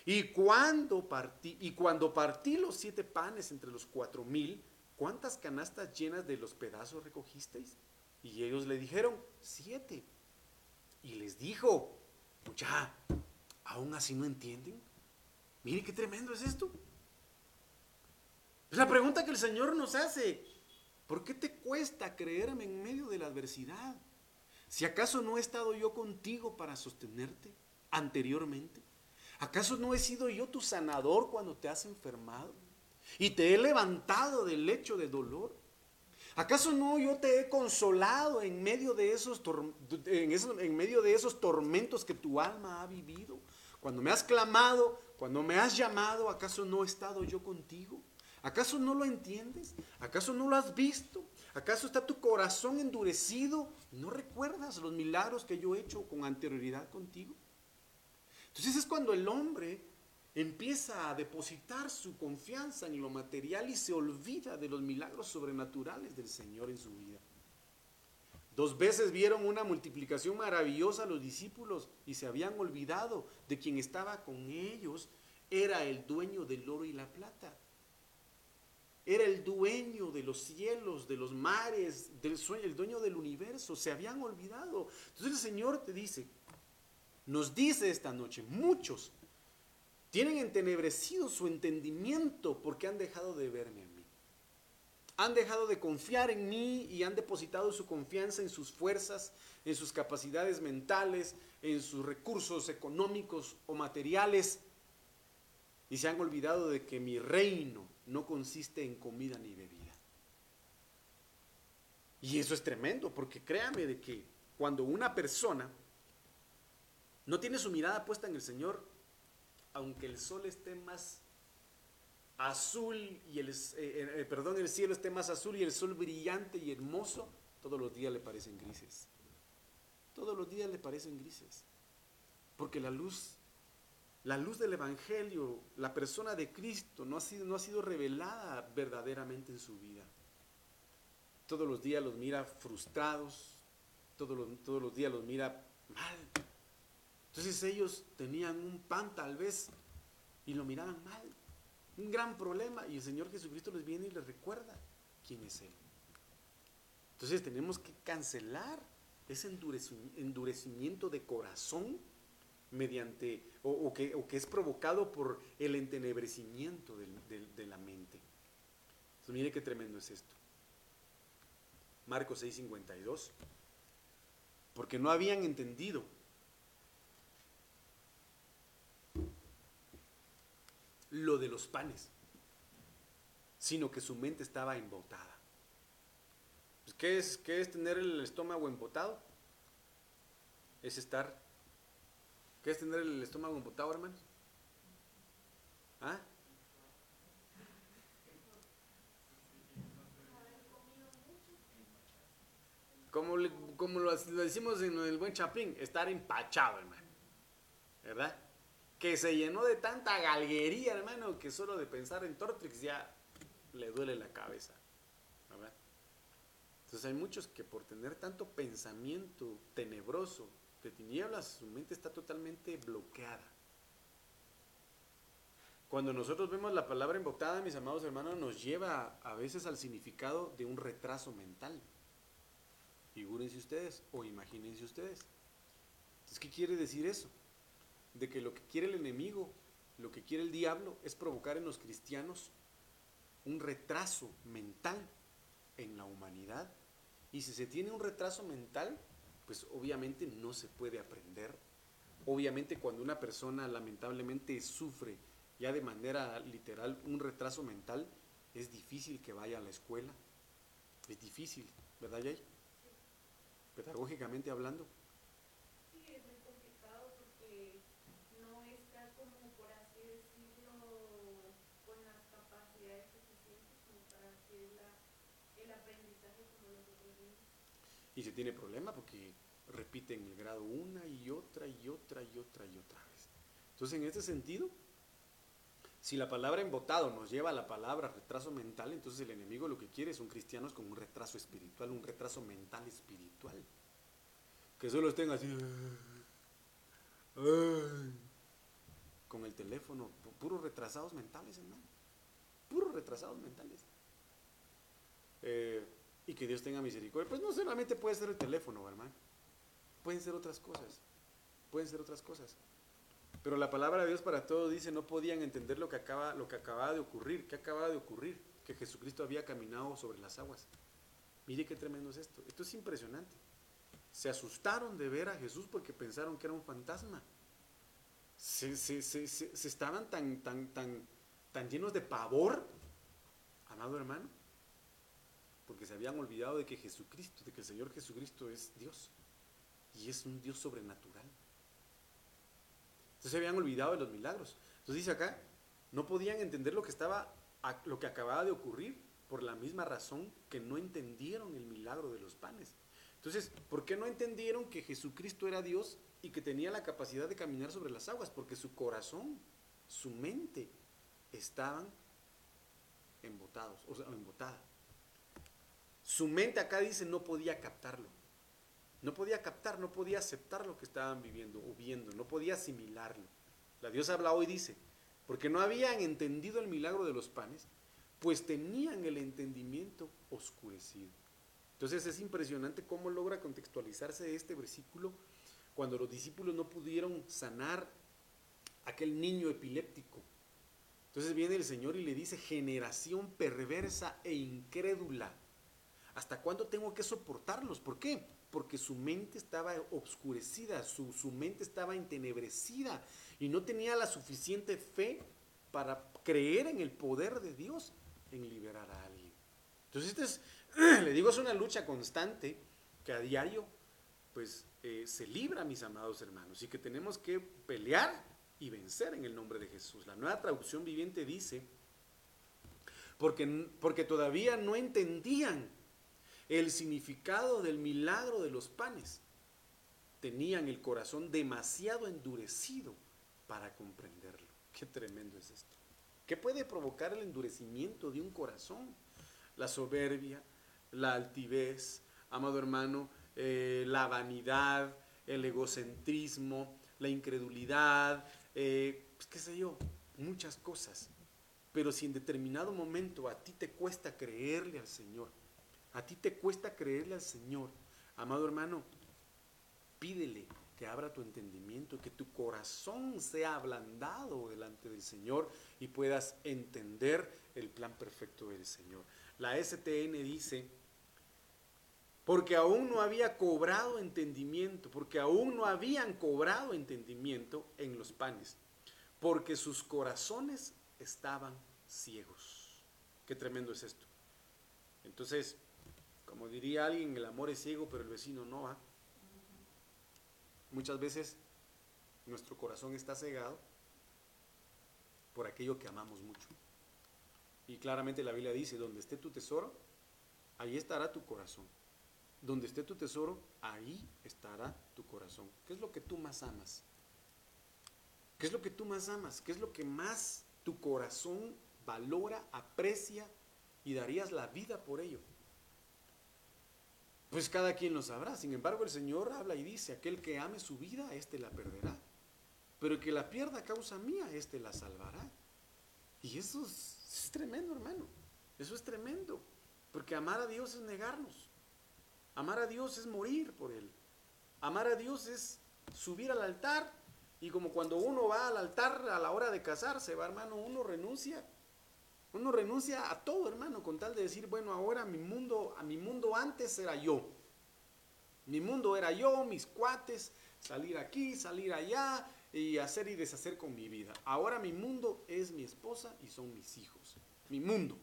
Y cuando partí, y cuando partí los siete panes entre los cuatro mil, ¿cuántas canastas llenas de los pedazos recogisteis? Y ellos le dijeron, siete. Y les dijo, ya, aún así no entienden. Mire qué tremendo es esto. Es la pregunta que el Señor nos hace. ¿Por qué te cuesta creerme en medio de la adversidad? Si acaso no he estado yo contigo para sostenerte anteriormente, ¿acaso no he sido yo tu sanador cuando te has enfermado? Y te he levantado del lecho de dolor. ¿Acaso no yo te he consolado en medio de esos, en, medio de esos tormentos que tu alma ha vivido? Cuando me has clamado, cuando me has llamado, ¿acaso no he estado yo contigo? ¿Acaso no lo entiendes? ¿Acaso no lo has visto? ¿Acaso está tu corazón endurecido? ¿No recuerdas los milagros que yo he hecho con anterioridad contigo? Entonces es cuando el hombre empieza a depositar su confianza en lo material y se olvida de los milagros sobrenaturales del Señor en su vida. Dos veces vieron una multiplicación maravillosa los discípulos y se habían olvidado de quien estaba con ellos, era el dueño del oro y la plata era el dueño de los cielos, de los mares, del sueño, el dueño del universo. Se habían olvidado. Entonces el Señor te dice, nos dice esta noche, muchos tienen entenebrecido su entendimiento porque han dejado de verme a mí. Han dejado de confiar en mí y han depositado su confianza en sus fuerzas, en sus capacidades mentales, en sus recursos económicos o materiales. Y se han olvidado de que mi reino no consiste en comida ni bebida. Y eso es tremendo, porque créame de que cuando una persona no tiene su mirada puesta en el Señor, aunque el sol esté más azul y el, eh, eh, eh, perdón, el cielo esté más azul y el sol brillante y hermoso, todos los días le parecen grises. Todos los días le parecen grises. Porque la luz la luz del Evangelio, la persona de Cristo, no ha sido, no ha sido revelada verdaderamente en su vida. Todos los días los mira frustrados, todos todos los días los mira mal. Entonces ellos tenían un pan tal vez y lo miraban mal. Un gran problema y el Señor Jesucristo les viene y les recuerda quién es Él. Entonces tenemos que cancelar ese endurecimiento de corazón mediante, o, que, es provocado por el entenebrecimiento de la mente. Mire qué tremendo es esto. Marcos 6:52. Porque no habían entendido lo de los panes, sino que su mente estaba embotada. Pues, ¿qué, es, ¿Qué es tener el estómago embotado? Es estar ¿Qué es tener el estómago embotado, hermanos? ¿Ah? Como, como lo, decimos en el buen chapín, estar empachado, hermano. ¿Verdad? Que se llenó de tanta galguería, hermano, que solo de pensar en Tortrix ya le duele la cabeza. Entonces hay muchos que por tener tanto pensamiento tenebroso, de tinieblas, su mente está totalmente bloqueada. Cuando nosotros vemos la palabra embotada, mis amados hermanos, nos lleva a veces al significado de un retraso mental. Figúrense ustedes o imagínense ustedes. Entonces, ¿qué quiere decir eso? De que lo que quiere el enemigo, lo que quiere el diablo, es provocar en los cristianos un retraso mental en la humanidad. Y si se tiene un retraso mental, pues obviamente no se puede aprender. Obviamente cuando una persona lamentablemente sufre ya de manera literal un retraso mental, es difícil que vaya a la escuela. Es difícil, ¿verdad, Jay? Pedagógicamente hablando. Sí, es muy complicado porque no está como, por así decirlo, con las capacidades suficientes como para hacer la, el aprendizaje como nosotros mismos. Y se tiene problema porque repiten el grado una y otra y otra y otra y otra vez. Entonces, en este sentido, si la palabra embotado nos lleva a la palabra retraso mental, entonces el enemigo lo que quiere son cristianos con un retraso espiritual, un retraso mental espiritual. Que solo estén así. Con el teléfono, puros retrasados mentales, hermano. Puros retrasados mentales. Eh, y que Dios tenga misericordia. Pues no solamente puede ser el teléfono, hermano. Pueden ser otras cosas. Pueden ser otras cosas. Pero la palabra de Dios para todos dice, no podían entender lo que, acaba, lo que acababa de ocurrir. ¿Qué acababa de ocurrir? Que Jesucristo había caminado sobre las aguas. Mire qué tremendo es esto. Esto es impresionante. Se asustaron de ver a Jesús porque pensaron que era un fantasma. Se, se, se, se estaban tan, tan, tan, tan llenos de pavor, amado hermano, porque se habían olvidado de que Jesucristo, de que el Señor Jesucristo es Dios. Y es un Dios sobrenatural. Entonces se habían olvidado de los milagros. Entonces dice acá, no podían entender lo que estaba, lo que acababa de ocurrir por la misma razón que no entendieron el milagro de los panes. Entonces, ¿por qué no entendieron que Jesucristo era Dios y que tenía la capacidad de caminar sobre las aguas? Porque su corazón, su mente, estaban embotados, o sea, embotada. Su mente acá dice no podía captarlo. No podía captar, no podía aceptar lo que estaban viviendo o viendo, no podía asimilarlo. La Dios habla hoy dice, porque no habían entendido el milagro de los panes, pues tenían el entendimiento oscurecido. Entonces es impresionante cómo logra contextualizarse este versículo cuando los discípulos no pudieron sanar aquel niño epiléptico. Entonces viene el Señor y le dice, generación perversa e incrédula, ¿hasta cuándo tengo que soportarlos? ¿Por qué? porque su mente estaba obscurecida, su, su, mente estaba entenebrecida y no tenía la suficiente fe para creer en el poder de Dios en liberar a alguien. Entonces, este es, le digo, es una lucha constante que a diario pues eh, se libra, mis amados hermanos, y que tenemos que pelear y vencer en el nombre de Jesús. La nueva traducción viviente dice, porque, porque todavía no entendían el significado del milagro de los panes. Tenían el corazón demasiado endurecido para comprenderlo. Qué tremendo es esto. ¿Qué puede provocar el endurecimiento de un corazón? La soberbia, la altivez, amado hermano, eh, la vanidad, el egocentrismo, la incredulidad, eh, pues, qué sé yo, muchas cosas. Pero si en determinado momento a ti te cuesta creerle al Señor, a ti te cuesta creerle al Señor, amado hermano, pídele que abra tu entendimiento, que tu corazón sea ablandado delante del Señor y puedas entender el plan perfecto del Señor. La STN dice, porque aún no había cobrado entendimiento, porque aún no habían cobrado entendimiento en los panes, porque sus corazones estaban ciegos. Qué tremendo es esto. Entonces, como diría alguien, el amor es ciego, pero el vecino no va. Muchas veces nuestro corazón está cegado por aquello que amamos mucho. Y claramente la Biblia dice, donde esté tu tesoro, ahí estará tu corazón. Donde esté tu tesoro, ahí estará tu corazón. ¿Qué es lo que tú más amas? ¿Qué es lo que tú más amas? ¿Qué es lo que más tu corazón valora, aprecia y darías la vida por ello? Pues cada quien lo sabrá. Sin embargo, el Señor habla y dice, aquel que ame su vida, éste la perderá. Pero el que la pierda a causa mía, éste la salvará. Y eso es, es tremendo, hermano. Eso es tremendo. Porque amar a Dios es negarnos. Amar a Dios es morir por Él. Amar a Dios es subir al altar. Y como cuando uno va al altar a la hora de casarse, va hermano, uno renuncia. Uno renuncia a todo, hermano, con tal de decir, bueno, ahora mi mundo, a mi mundo antes era yo. Mi mundo era yo, mis cuates, salir aquí, salir allá y hacer y deshacer con mi vida. Ahora mi mundo es mi esposa y son mis hijos. Mi mundo,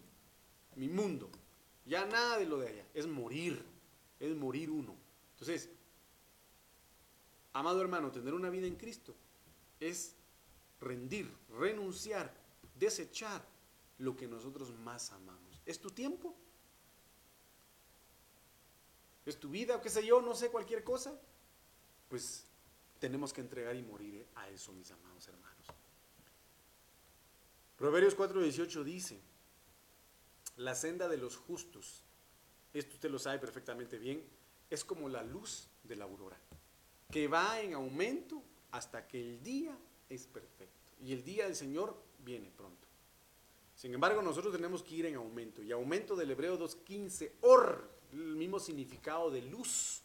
mi mundo. Ya nada de lo de allá, es morir, es morir uno. Entonces, amado hermano, tener una vida en Cristo es rendir, renunciar, desechar lo que nosotros más amamos. ¿Es tu tiempo? ¿Es tu vida o qué sé yo? No sé, cualquier cosa. Pues tenemos que entregar y morir a eso, mis amados hermanos. Proverbios 4:18 dice, la senda de los justos, esto usted lo sabe perfectamente bien, es como la luz de la aurora, que va en aumento hasta que el día es perfecto. Y el día del Señor viene pronto. Sin embargo, nosotros tenemos que ir en aumento. Y aumento del hebreo 2.15, or, el mismo significado de luz.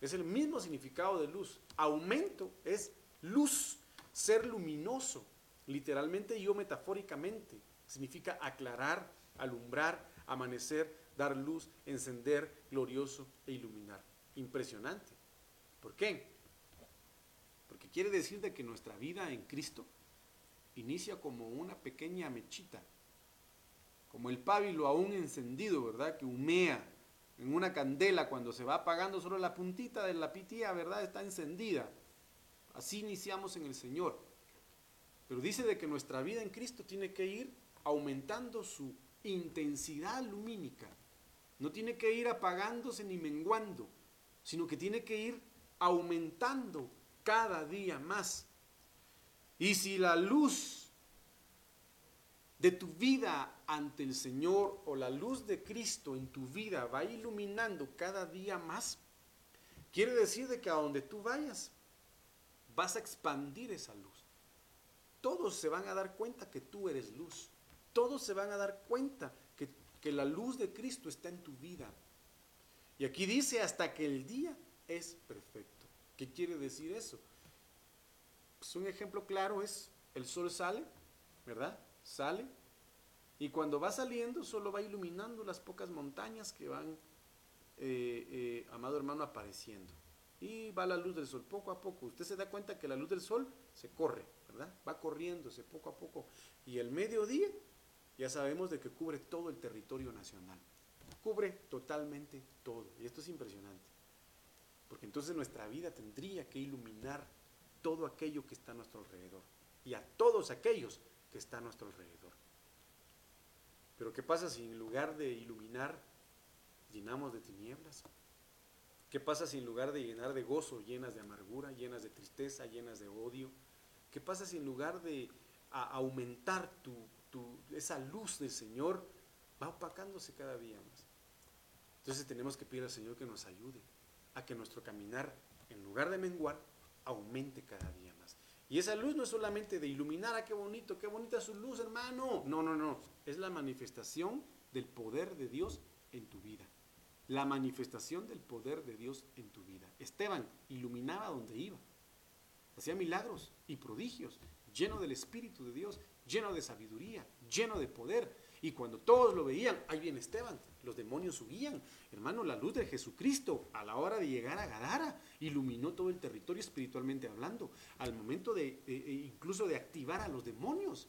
Es el mismo significado de luz. Aumento es luz, ser luminoso, literalmente y o metafóricamente. Significa aclarar, alumbrar, amanecer, dar luz, encender, glorioso e iluminar. Impresionante. ¿Por qué? Porque quiere decir de que nuestra vida en Cristo inicia como una pequeña mechita, como el pábilo aún encendido, ¿verdad? Que humea en una candela cuando se va apagando solo la puntita de la pitía, ¿verdad? Está encendida. Así iniciamos en el Señor. Pero dice de que nuestra vida en Cristo tiene que ir aumentando su intensidad lumínica. No tiene que ir apagándose ni menguando, sino que tiene que ir aumentando cada día más. Y si la luz de tu vida ante el Señor o la luz de Cristo en tu vida va iluminando cada día más, quiere decir de que a donde tú vayas vas a expandir esa luz. Todos se van a dar cuenta que tú eres luz. Todos se van a dar cuenta que, que la luz de Cristo está en tu vida. Y aquí dice hasta que el día es perfecto. ¿Qué quiere decir eso? Pues un ejemplo claro es el sol sale, ¿verdad? Sale. Y cuando va saliendo solo va iluminando las pocas montañas que van, eh, eh, amado hermano, apareciendo. Y va la luz del sol poco a poco. Usted se da cuenta que la luz del sol se corre, ¿verdad? Va corriéndose poco a poco. Y el mediodía ya sabemos de que cubre todo el territorio nacional. Cubre totalmente todo. Y esto es impresionante. Porque entonces nuestra vida tendría que iluminar todo aquello que está a nuestro alrededor y a todos aquellos que están a nuestro alrededor. Pero ¿qué pasa si en lugar de iluminar llenamos de tinieblas? ¿Qué pasa si en lugar de llenar de gozo llenas de amargura, llenas de tristeza, llenas de odio? ¿Qué pasa si en lugar de aumentar tu, esa luz del Señor va opacándose cada día más? Entonces tenemos que pedir al Señor que nos ayude a que nuestro caminar, en lugar de menguar, aumente cada día más. Y esa luz no es solamente de iluminar, ah, qué bonito, qué bonita su luz, hermano. No, no, no. Es la manifestación del poder de Dios en tu vida. La manifestación del poder de Dios en tu vida. Esteban iluminaba donde iba. Hacía milagros y prodigios, lleno del Espíritu de Dios, lleno de sabiduría, lleno de poder. Y cuando todos lo veían, ahí viene Esteban, los demonios huían. Hermano, la luz de Jesucristo a la hora de llegar a Gadara iluminó todo el territorio espiritualmente hablando, al momento de incluso de activar a los demonios.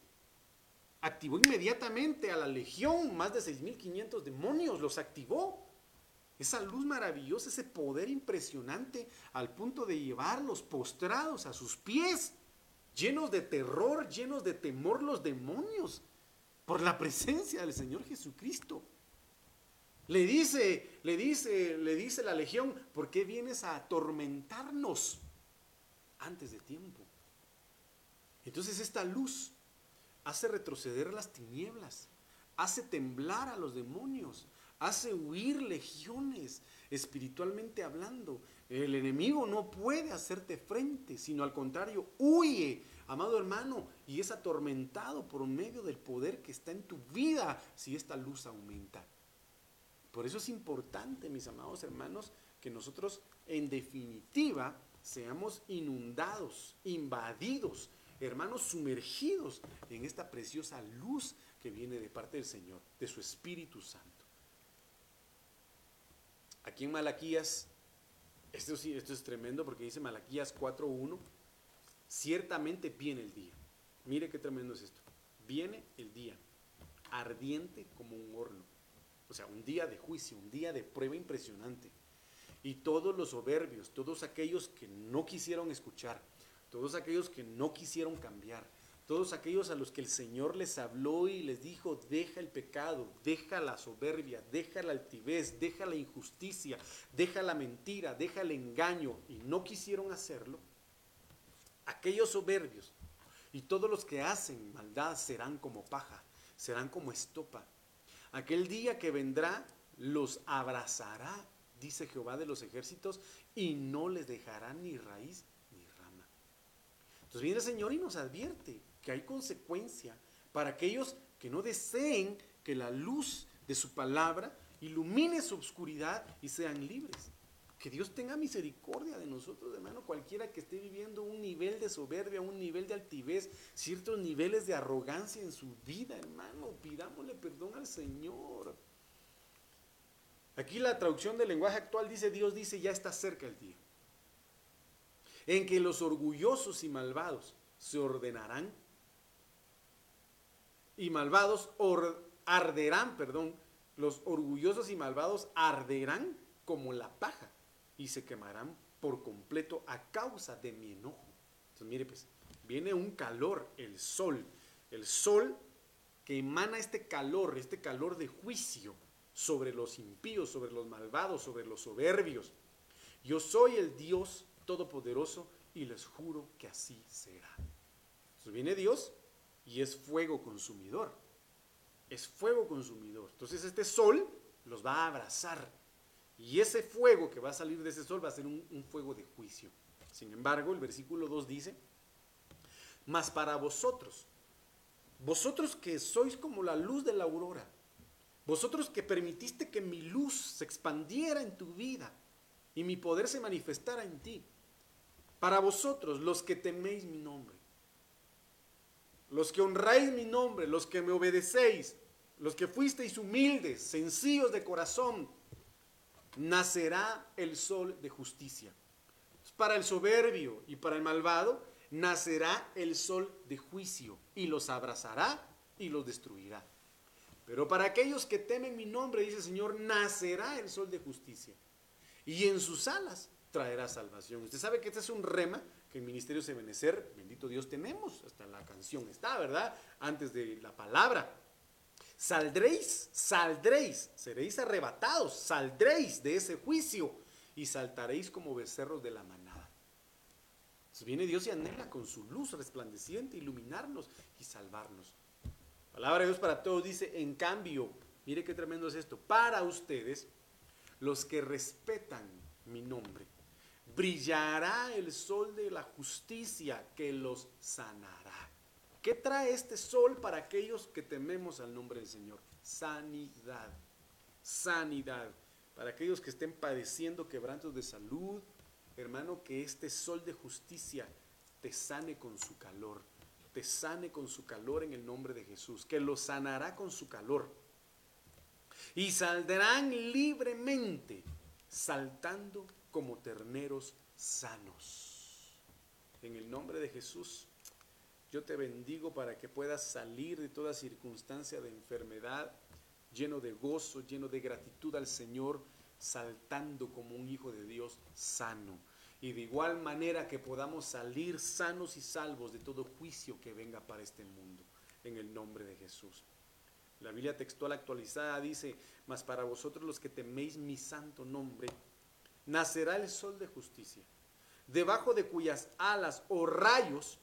Activó inmediatamente a la legión, más de 6.500 demonios, los activó. Esa luz maravillosa, ese poder impresionante, al punto de llevarlos postrados a sus pies, llenos de terror, llenos de temor los demonios, por la presencia del Señor Jesucristo. Le dice, le dice, le dice la legión, ¿por qué vienes a atormentarnos antes de tiempo? Entonces esta luz hace retroceder las tinieblas, hace temblar a los demonios, hace huir legiones, espiritualmente hablando. El enemigo no puede hacerte frente, sino al contrario, huye, amado hermano, y es atormentado por medio del poder que está en tu vida si esta luz aumenta. Por eso es importante, mis amados hermanos, que nosotros en definitiva seamos inundados, invadidos, hermanos, sumergidos en esta preciosa luz que viene de parte del Señor, de su Espíritu Santo. Aquí en Malaquías, esto, esto es tremendo porque dice Malaquías 4.1, ciertamente viene el día. Mire qué tremendo es esto. Viene el día, ardiente como un horno. O sea, un día de juicio, un día de prueba impresionante. Y todos los soberbios, todos aquellos que no quisieron escuchar, todos aquellos que no quisieron cambiar, todos aquellos a los que el Señor les habló y les dijo, deja el pecado, deja la soberbia, deja la altivez, deja la injusticia, deja la mentira, deja el engaño, y no quisieron hacerlo, aquellos soberbios y todos los que hacen maldad serán como paja, serán como estopa. Aquel día que vendrá los abrazará, dice Jehová de los ejércitos, y no les dejará ni raíz ni rama. Entonces viene el Señor y nos advierte que hay consecuencia para aquellos que no deseen que la luz de su palabra ilumine su oscuridad y sean libres. Que Dios tenga misericordia de nosotros, hermano, cualquiera que esté viviendo un nivel de soberbia, un nivel de altivez, ciertos niveles de arrogancia en su vida, hermano, pidámosle perdón al Señor. Aquí la traducción del lenguaje actual dice, Dios dice, ya está cerca el día, en que los orgullosos y malvados se ordenarán y malvados arderán, perdón, los orgullosos y malvados arderán como la paja y se quemarán por completo a causa de mi enojo. Entonces, mire, pues, viene un calor, el sol, el sol que emana este calor, este calor de juicio sobre los impíos, sobre los malvados, sobre los soberbios. Yo soy el Dios todopoderoso y les juro que así será. Entonces viene Dios y es fuego consumidor. Es fuego consumidor. Entonces este sol los va a abrazar y ese fuego que va a salir de ese sol va a ser un, fuego de juicio. Sin embargo, el versículo 2 dice, mas para vosotros, vosotros que sois como la luz de la aurora, vosotros que permitiste que mi luz se expandiera en tu vida y mi poder se manifestara en ti, para vosotros los que teméis mi nombre, los que honráis mi nombre, los que me obedecéis, los que fuisteis humildes, sencillos de corazón, nacerá el sol de justicia. Para el soberbio y para el malvado nacerá el sol de juicio y los abrazará y los destruirá. Pero para aquellos que temen mi nombre, dice el Señor, nacerá el sol de justicia. Y en sus alas traerá salvación. Usted sabe que este es un rema que el ministerio de Benecer, bendito Dios, tenemos. Hasta la canción está, ¿verdad? Antes de la palabra. Saldréis, saldréis, seréis arrebatados, saldréis de ese juicio y saltaréis como becerros de la manada. Entonces viene Dios y anhela con su luz resplandeciente iluminarnos y salvarnos. Palabra de Dios para todos dice, en cambio, mire qué tremendo es esto, para ustedes, los que respetan mi nombre, brillará el sol de la justicia que los sanará. ¿Qué trae este sol para aquellos que tememos al nombre del Señor? Sanidad. Sanidad. Para aquellos que estén padeciendo quebrantos de salud, hermano, que este sol de justicia te sane con su calor. Te sane con su calor en el nombre de Jesús. Que lo sanará con su calor. Y saldrán libremente, saltando como terneros sanos. En el nombre de Jesús yo te bendigo para que puedas salir de toda circunstancia de enfermedad lleno de gozo, lleno de gratitud al Señor, saltando como un hijo de Dios sano. Y de igual manera que podamos salir sanos y salvos de todo juicio que venga para este mundo, en el nombre de Jesús. La Biblia textual actualizada dice, mas para vosotros los que teméis mi santo nombre, nacerá el sol de justicia, debajo de cuyas alas o rayos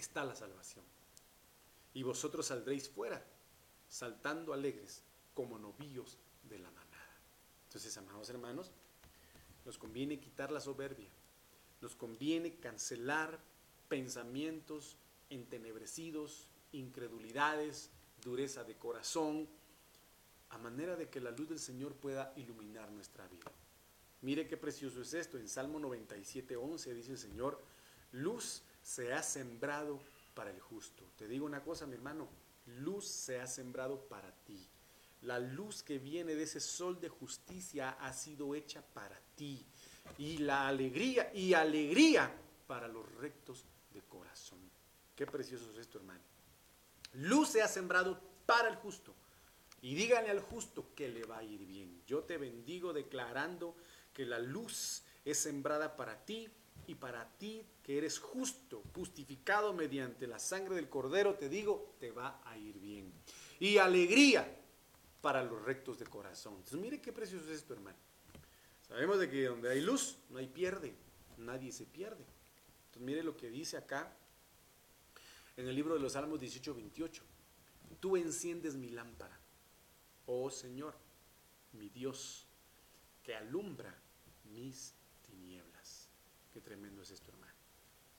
está la salvación. Y vosotros saldréis fuera, saltando alegres como novillos de la manada. Entonces, amados hermanos, nos conviene quitar la soberbia, nos conviene cancelar pensamientos entenebrecidos, incredulidades, dureza de corazón, a manera de que la luz del Señor pueda iluminar nuestra vida. Mire qué precioso es esto. En Salmo 97, 11 dice el Señor, luz se ha sembrado para el justo. Te digo una cosa, mi hermano, luz se ha sembrado para ti. La luz que viene de ese sol de justicia ha sido hecha para ti. Y la alegría, y alegría para los rectos de corazón. Qué precioso es esto, hermano. Luz se ha sembrado para el justo. Y díganle al justo que le va a ir bien. Yo te bendigo declarando que la luz es sembrada para ti y para ti que eres justo, justificado mediante la sangre del cordero, te digo, te va a ir bien. Y alegría para los rectos de corazón. Entonces, mire qué precioso es esto, hermano. Sabemos de que donde hay luz, no hay pierde, nadie se pierde. Entonces, mire lo que dice acá en el libro de los Salmos 18, 28. Tú enciendes mi lámpara, oh Señor, mi Dios, que alumbra mis. Tremendo es esto, hermano.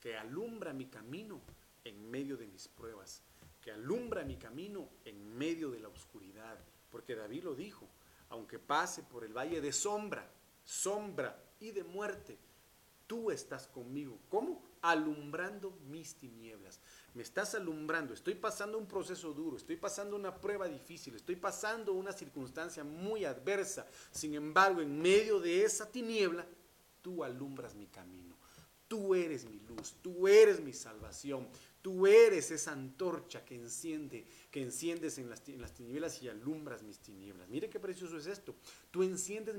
Que alumbra mi camino en medio de mis pruebas, que alumbra mi camino en medio de la oscuridad. Porque David lo dijo, aunque pase por el valle de sombra, sombra y de muerte, tú estás conmigo. ¿Cómo? Alumbrando mis tinieblas. Me estás alumbrando, estoy pasando un proceso duro, estoy pasando una prueba difícil, estoy pasando una circunstancia muy adversa. Sin embargo, en medio de esa tiniebla, tú alumbras mi camino. Tú eres mi luz, tú eres mi salvación, tú eres esa antorcha que enciende, que enciendes en las, las tinieblas y alumbras mis tinieblas. Mire qué precioso es esto. Tú enciendes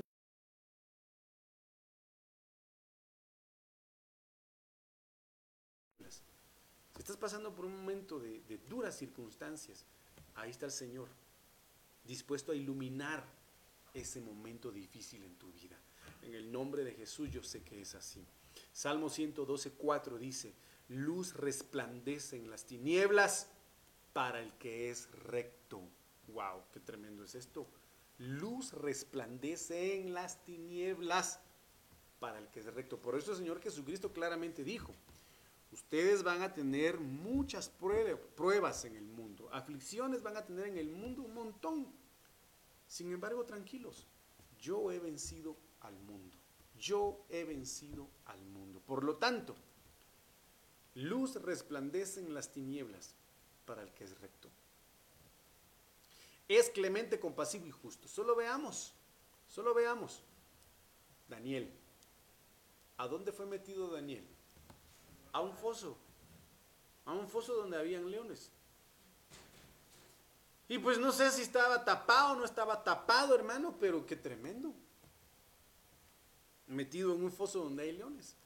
Si estás pasando por un momento de, de, duras circunstancias, ahí está el Señor, dispuesto a iluminar ese momento difícil en tu vida. En el nombre de Jesús yo sé que es así. Salmo 112, 4 dice, luz resplandece en las tinieblas para el que es recto. ¡Wow! ¡Qué tremendo es esto! Luz resplandece en las tinieblas para el que es recto. Por eso el Señor Jesucristo claramente dijo, ustedes van a tener muchas pruebas en el mundo, aflicciones van a tener en el mundo un montón. Sin embargo, tranquilos, yo he vencido al mundo. Yo he vencido al mundo. Por lo tanto, luz resplandece en las tinieblas para el que es recto. Es clemente, compasivo y justo. Solo veamos, solo veamos. Daniel. ¿A dónde fue metido Daniel? A un foso. A un foso donde habían leones. Y pues no sé si estaba tapado o no estaba tapado, hermano, pero qué tremendo metido en un foso donde hay leones.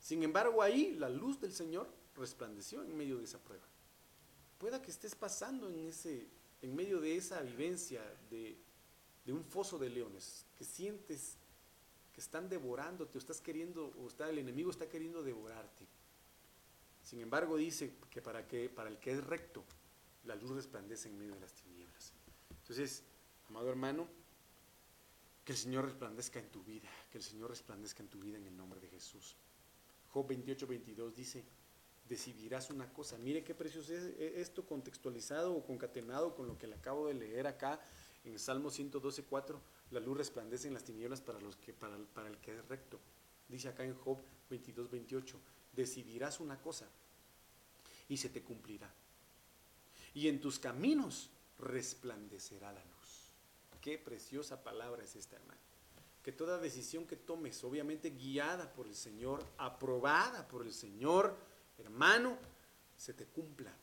Sin embargo, ahí la luz del Señor resplandeció en medio de esa prueba. Pueda que estés pasando en, ese, en medio de esa vivencia de, de un foso de leones, que sientes que están devorándote o estás queriendo, o está, el enemigo está queriendo devorarte. Sin embargo, dice que para, que para el que es recto, la luz resplandece en medio de las tinieblas. Entonces, amado hermano, que el Señor resplandezca en tu vida, que el Señor resplandezca en tu vida en el nombre de Jesús. Job 28, 22 dice, decidirás una cosa. Mire qué precioso es esto contextualizado o concatenado con lo que le acabo de leer acá en Salmo 112, 4. La luz resplandece en las tinieblas para, los que, para el que es recto. Dice acá en Job 22, 28, decidirás una cosa y se te cumplirá. Y en tus caminos resplandecerá la luz. Qué preciosa palabra es esta, hermano. Que toda decisión que tomes, obviamente guiada por el Señor, aprobada por el Señor, hermano, se te cumpla.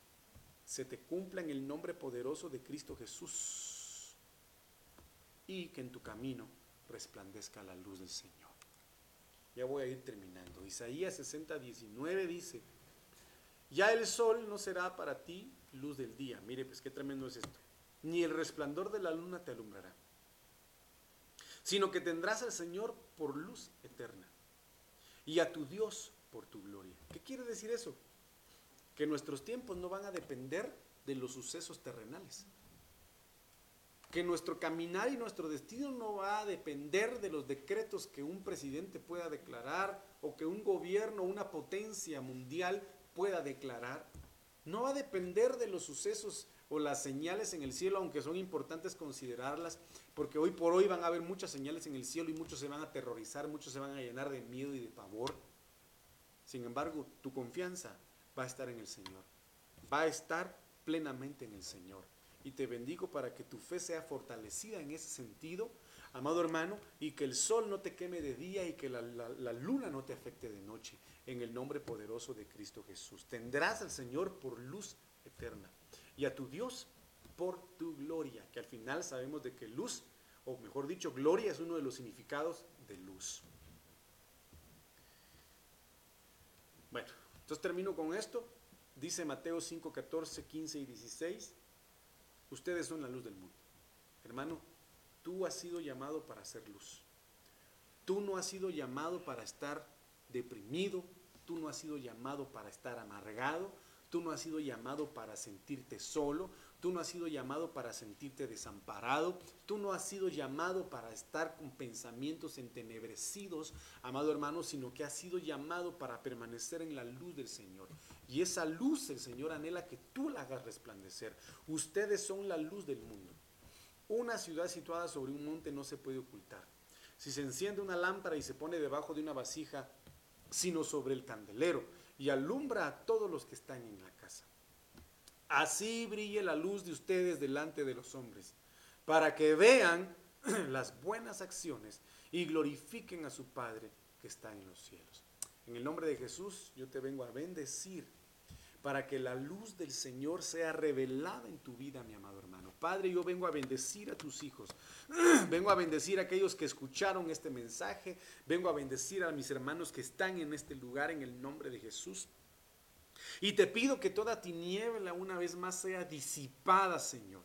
Se te cumpla en el nombre poderoso de Cristo Jesús. Y que en tu camino resplandezca la luz del Señor. Ya voy a ir terminando. Isaías 60, 19 dice, ya el sol no será para ti luz del día. Mire, pues qué tremendo es esto ni el resplandor de la luna te alumbrará, sino que tendrás al Señor por luz eterna y a tu Dios por tu gloria. ¿Qué quiere decir eso? Que nuestros tiempos no van a depender de los sucesos terrenales. Que nuestro caminar y nuestro destino no va a depender de los decretos que un presidente pueda declarar o que un gobierno, una potencia mundial pueda declarar. No va a depender de los sucesos o las señales en el cielo, aunque son importantes considerarlas, porque hoy por hoy van a haber muchas señales en el cielo y muchos se van a aterrorizar, muchos se van a llenar de miedo y de pavor. Sin embargo, tu confianza va a estar en el Señor, va a estar plenamente en el Señor. Y te bendigo para que tu fe sea fortalecida en ese sentido, amado hermano, y que el sol no te queme de día y que la, la luna no te afecte de noche, en el nombre poderoso de Cristo Jesús. Tendrás al Señor por luz eterna y a tu Dios por tu gloria, que al final sabemos de que luz, o mejor dicho, gloria es uno de los significados de luz. Bueno, entonces termino con esto. Dice Mateo 5, 14, 15 y 16, ustedes son la luz del mundo. Hermano, tú has sido llamado para hacer luz. Tú no has sido llamado para estar deprimido, tú no has sido llamado para estar amargado, Tú no has sido llamado para sentirte solo, tú no has sido llamado para sentirte desamparado, tú no has sido llamado para estar con pensamientos entenebrecidos, amado hermano, sino que has sido llamado para permanecer en la luz del Señor. Y esa luz el Señor anhela que tú la hagas resplandecer. Ustedes son la luz del mundo. Una ciudad situada sobre un monte no se puede ocultar. Si se enciende una lámpara y se pone debajo de una vasija, sino sobre el candelero y alumbra a todos los que están en la casa. Así brille la luz de ustedes delante de los hombres, para que vean las buenas acciones y glorifiquen a su Padre que está en los cielos. En el nombre de Jesús yo te vengo a bendecir para que la luz del Señor sea revelada en tu vida, mi amado hermano. Padre, yo vengo a bendecir a tus hijos. Vengo a bendecir a aquellos que escucharon este mensaje. Vengo a bendecir a mis hermanos que están en este lugar en el nombre de Jesús. Y te pido que toda tiniebla una vez más sea disipada, Señor.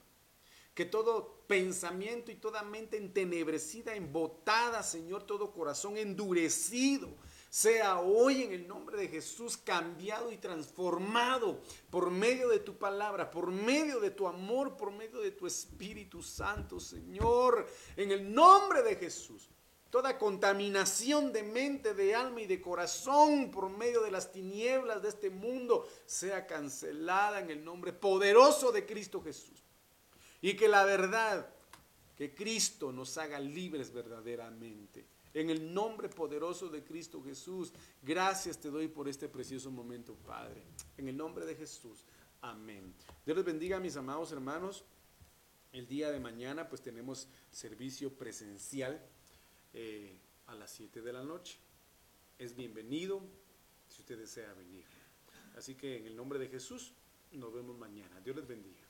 Que todo pensamiento y toda mente entenebrecida, embotada, Señor, todo corazón endurecido, sea hoy en el nombre de Jesús cambiado y transformado por medio de tu palabra, por medio de tu amor, por medio de tu Espíritu Santo, Señor, en el nombre de Jesús. Toda contaminación de mente, de alma y de corazón por medio de las tinieblas de este mundo sea cancelada en el nombre poderoso de Cristo Jesús. Y que la verdad, que Cristo nos haga libres verdaderamente en el nombre poderoso de Cristo Jesús, gracias te doy por este precioso momento, Padre. En el nombre de Jesús. Amén. Dios les bendiga, mis amados hermanos. El día de mañana pues tenemos servicio presencial eh, a las 7 de la noche. Es bienvenido si usted desea venir. Así que en el nombre de Jesús nos vemos mañana. Dios les bendiga.